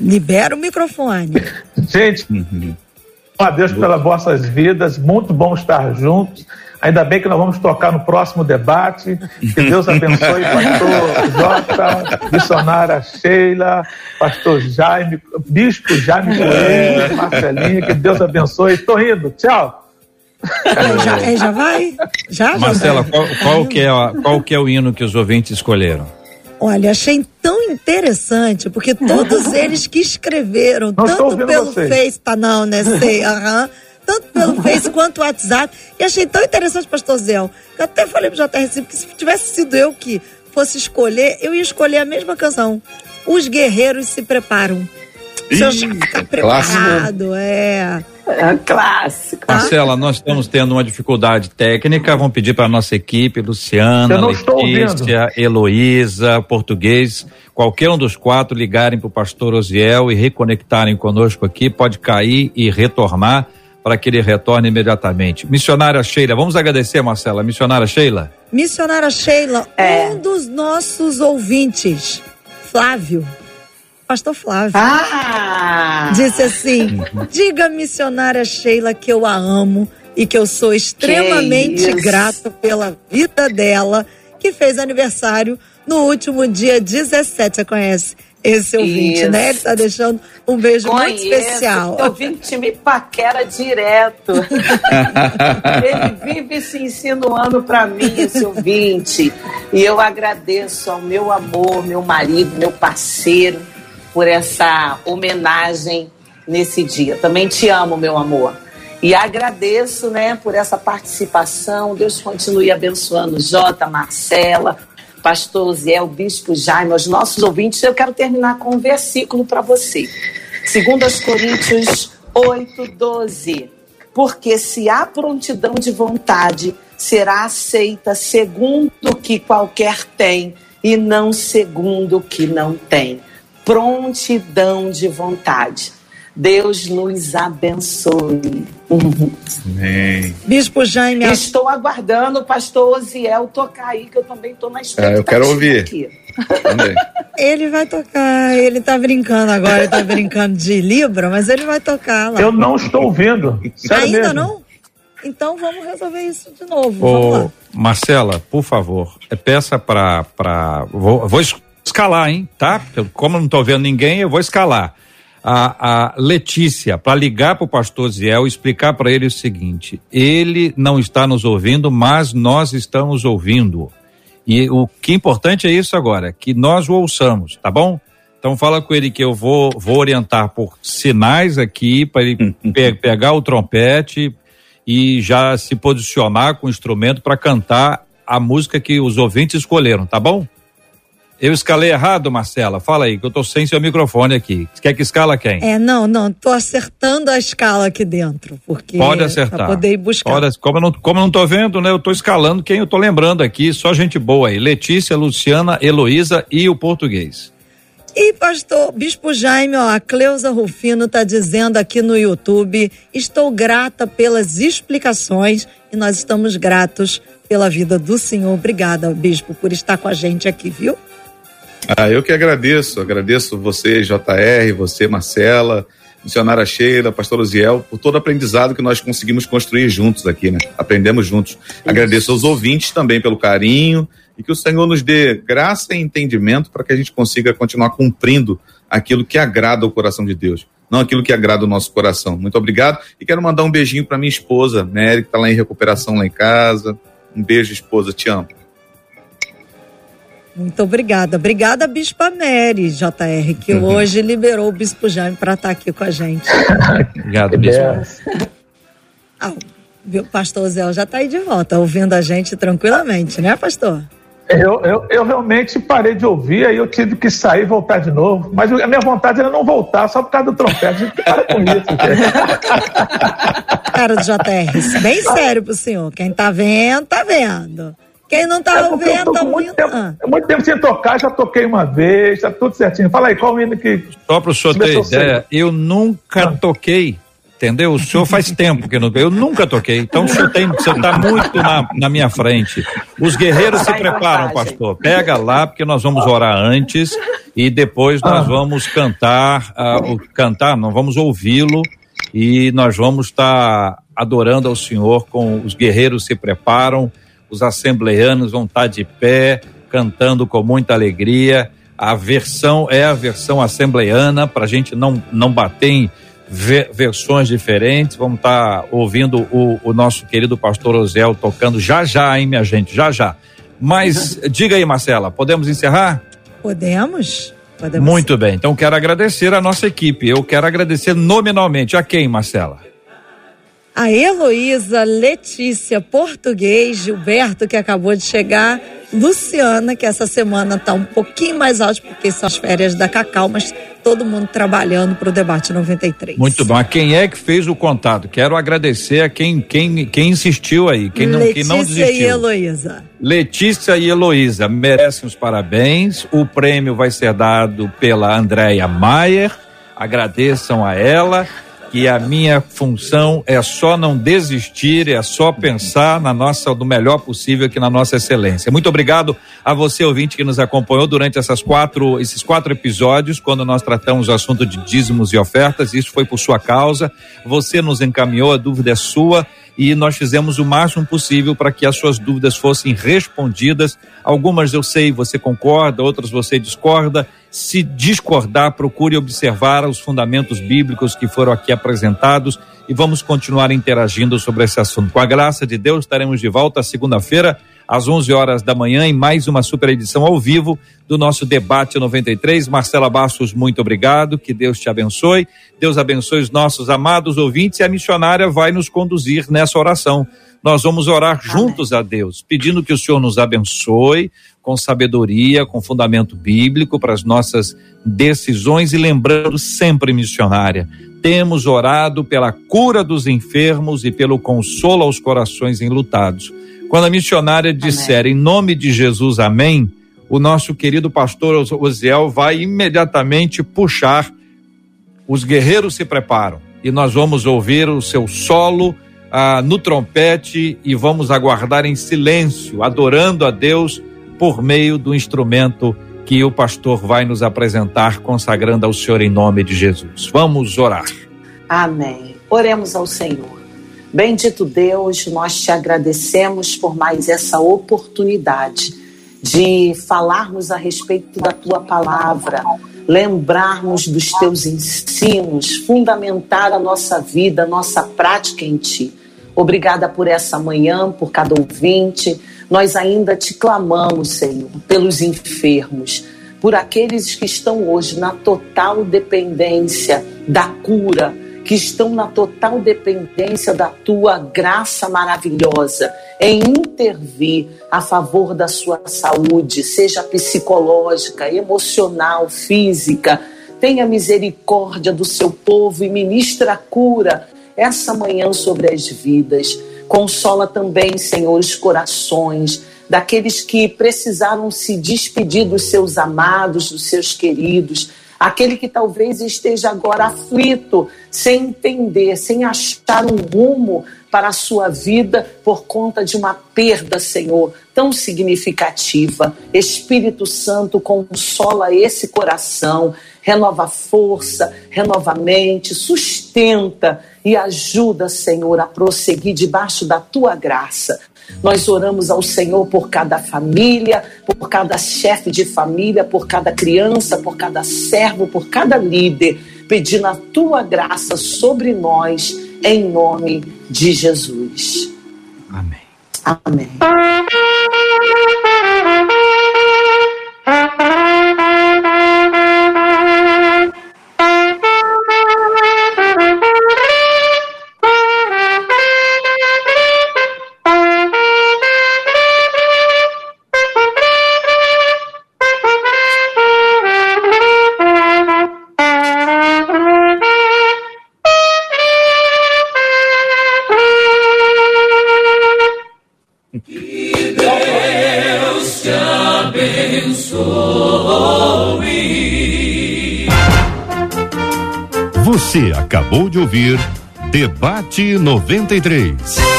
B: Libera o microfone.
E: Gente, a Deus pelas vossas vidas, muito bom estar juntos. Ainda bem que nós vamos tocar no próximo debate. Que Deus abençoe, pastor Jota, missionária Sheila, pastor Jaime, bispo Jaime Coelho, Marcelinha, que Deus abençoe. Estou rindo. Tchau.
B: Já, já vai? Já,
A: Marcela, já vai. Qual, qual, que é, qual que é o hino que os ouvintes escolheram?
B: Olha, achei tão interessante, porque todos eles que escreveram, tanto pelo vocês. Face, tá não, né? Sei, aham. tanto pelo Face quanto o WhatsApp. E achei tão interessante, pastor Zéu, que eu até falei pro JRC, que se tivesse sido eu que fosse escolher, eu ia escolher a mesma canção. Os guerreiros se preparam. Ih, Você já preparado, é.
D: É clássico.
A: Marcela, nós estamos tendo uma dificuldade técnica. Vamos pedir para a nossa equipe, Luciana, Letícia, Heloísa, Português, qualquer um dos quatro ligarem para o pastor Osiel e reconectarem conosco aqui. Pode cair e retornar para que ele retorne imediatamente. Missionária Sheila, vamos agradecer, Marcela. Missionária Sheila.
B: Missionária Sheila, é. um dos nossos ouvintes, Flávio, pastor Flávio.
D: Ah!
B: Disse assim: diga missionária Sheila que eu a amo e que eu sou extremamente grato pela vida dela, que fez aniversário no último dia 17. Você conhece? esse ouvinte, Isso. né? Ele está deixando um beijo Conheço, muito especial.
D: O ouvinte me paquera direto. Ele vive se insinuando para mim, esse ouvinte. E eu agradeço ao meu amor, meu marido, meu parceiro, por essa homenagem nesse dia. Também te amo, meu amor. E agradeço, né, por essa participação. Deus continue abençoando Jota, Marcela, Pastor o Bispo Jaime, os nossos ouvintes. Eu quero terminar com um versículo para você. 2 Coríntios 8, 12. Porque se há prontidão de vontade, será aceita segundo o que qualquer tem e não segundo o que não tem prontidão de vontade. Deus nos abençoe.
B: Amém. Bispo Jaime.
D: Estou aguardando o pastor Osiel tocar aí, que eu também estou na expectativa.
C: É, eu quero ouvir. Aqui.
B: ele vai tocar, ele está brincando agora, ele está brincando de Libra, mas ele vai tocar lá.
E: Eu não estou ouvindo.
B: Ainda mesmo. não? Então vamos resolver isso de novo. Ô,
A: Marcela, por favor, é peça para. Pra... Vou, vou escalar, hein? Tá? Como não estou vendo ninguém, eu vou escalar. A, a Letícia, para ligar para o pastor Ziel, explicar para ele o seguinte: ele não está nos ouvindo, mas nós estamos ouvindo. E o que é importante é isso agora, que nós o ouçamos, tá bom? Então fala com ele que eu vou, vou orientar por sinais aqui para ele pe pegar o trompete e já se posicionar com o instrumento para cantar a música que os ouvintes escolheram, tá bom? Eu escalei errado, Marcela. Fala aí, que eu tô sem seu microfone aqui. Você quer que escala quem?
B: É, não, não. Tô acertando a escala aqui dentro. Porque
A: Pode acertar. Pra
B: poder ir buscar.
A: Pode, como, eu não, como eu não tô vendo, né? Eu tô escalando quem eu tô lembrando aqui. Só gente boa aí. Letícia, Luciana, Heloísa e o português.
B: E pastor Bispo Jaime, ó, a Cleusa Rufino tá dizendo aqui no YouTube: estou grata pelas explicações e nós estamos gratos pela vida do Senhor. Obrigada, Bispo, por estar com a gente aqui, viu?
C: Ah, eu que agradeço, agradeço você, JR, você, Marcela, missionária Sheila, pastor Oziel, por todo o aprendizado que nós conseguimos construir juntos aqui, né? Aprendemos juntos. Isso. Agradeço aos ouvintes também pelo carinho e que o Senhor nos dê graça e entendimento para que a gente consiga continuar cumprindo aquilo que agrada o coração de Deus, não aquilo que agrada o nosso coração. Muito obrigado e quero mandar um beijinho para minha esposa, Mary, que está lá em recuperação lá em casa. Um beijo, esposa, te amo.
B: Muito obrigada. Obrigada, Bispa Mary, JR, que uhum. hoje liberou o Bispo Jaime para estar tá aqui com a gente.
A: Obrigado, Bispo.
B: Ah, o pastor Zé já está aí de volta, ouvindo a gente tranquilamente, né, pastor?
E: Eu, eu, eu, realmente parei de ouvir, aí eu tive que sair e voltar de novo. Mas a minha vontade era não voltar, só por causa do trompete. A gente para com
B: isso. Cara do JR, bem sério pro senhor. Quem tá vendo, tá vendo. Quem não tá é vendo, tá
E: muito tempo, ah. muito tempo sem tocar, já toquei uma vez, tá tudo certinho. Fala aí, qual o hino que.
A: Só para o senhor ter ideia, eu nunca ah. toquei. Entendeu? O senhor faz tempo que não. Eu nunca toquei. Então o senhor tem, você está muito na, na minha frente. Os guerreiros se preparam, pastor. Pega lá, porque nós vamos orar antes e depois nós ah. vamos cantar, uh, o, cantar, não vamos ouvi-lo e nós vamos estar tá adorando ao Senhor com os guerreiros se preparam, os assembleanos vão estar de pé, cantando com muita alegria. A versão é a versão assembleana, para a gente não, não bater em versões diferentes. Vamos estar ouvindo o, o nosso querido pastor Ozel tocando já já, hein, minha gente, já já. Mas diga aí, Marcela, podemos encerrar?
B: Podemos. Podemos
A: Muito bem, então quero agradecer a nossa equipe. Eu quero agradecer nominalmente a quem, Marcela?
B: A Heloísa, Letícia, Português, Gilberto, que acabou de chegar, Luciana, que essa semana está um pouquinho mais alta, porque são as férias da Cacau, mas todo mundo trabalhando para o debate 93.
A: Muito bom. A quem é que fez o contato? Quero agradecer a quem, quem, quem insistiu aí, quem não,
B: Letícia
A: quem não desistiu.
B: e Heloísa.
A: Letícia e Heloísa merecem os parabéns. O prêmio vai ser dado pela Andréia Maier. Agradeçam a ela que a minha função é só não desistir, é só pensar na nossa, do melhor possível aqui na nossa excelência. Muito obrigado a você, ouvinte, que nos acompanhou durante essas quatro, esses quatro episódios, quando nós tratamos o assunto de dízimos e ofertas. Isso foi por sua causa. Você nos encaminhou, a dúvida é sua e nós fizemos o máximo possível para que as suas dúvidas fossem respondidas. Algumas eu sei, você concorda, outras você discorda. Se discordar, procure observar os fundamentos bíblicos que foram aqui apresentados e vamos continuar interagindo sobre esse assunto. Com a graça de Deus, estaremos de volta segunda-feira às 11 horas da manhã em mais uma super edição ao vivo do nosso debate 93. Marcela Bastos, muito obrigado. Que Deus te abençoe. Deus abençoe os nossos amados ouvintes e a missionária vai nos conduzir nessa oração. Nós vamos orar juntos a Deus, pedindo que o Senhor nos abençoe com sabedoria, com fundamento bíblico para as nossas decisões e lembrando sempre, missionária, temos orado pela cura dos enfermos e pelo consolo aos corações enlutados. Quando a missionária disser amém. em nome de Jesus, amém, o nosso querido pastor Osiel vai imediatamente puxar. Os guerreiros se preparam e nós vamos ouvir o seu solo ah, no trompete e vamos aguardar em silêncio, adorando a Deus por meio do instrumento que o pastor vai nos apresentar, consagrando ao Senhor em nome de Jesus. Vamos orar.
D: Amém. Oremos ao Senhor. Bendito Deus, nós te agradecemos por mais essa oportunidade de falarmos a respeito da tua palavra, lembrarmos dos teus ensinos, fundamentar a nossa vida, a nossa prática em ti. Obrigada por essa manhã, por cada ouvinte. Nós ainda te clamamos, Senhor, pelos enfermos, por aqueles que estão hoje na total dependência da cura que estão na total dependência da tua graça maravilhosa em intervir a favor da sua saúde, seja psicológica, emocional, física. Tenha misericórdia do seu povo e ministra a cura essa manhã sobre as vidas. Consola também, Senhor, os corações daqueles que precisaram se despedir dos seus amados, dos seus queridos aquele que talvez esteja agora aflito, sem entender, sem achar um rumo para a sua vida por conta de uma perda, Senhor, tão significativa. Espírito Santo, consola esse coração, renova força, renova mente, sustenta e ajuda, Senhor, a prosseguir debaixo da tua graça. Nós oramos ao Senhor por cada família, por cada chefe de família, por cada criança, por cada servo, por cada líder, pedindo a tua graça sobre nós, em nome de Jesus.
A: Amém.
D: Amém.
F: Ouvir Debate 93.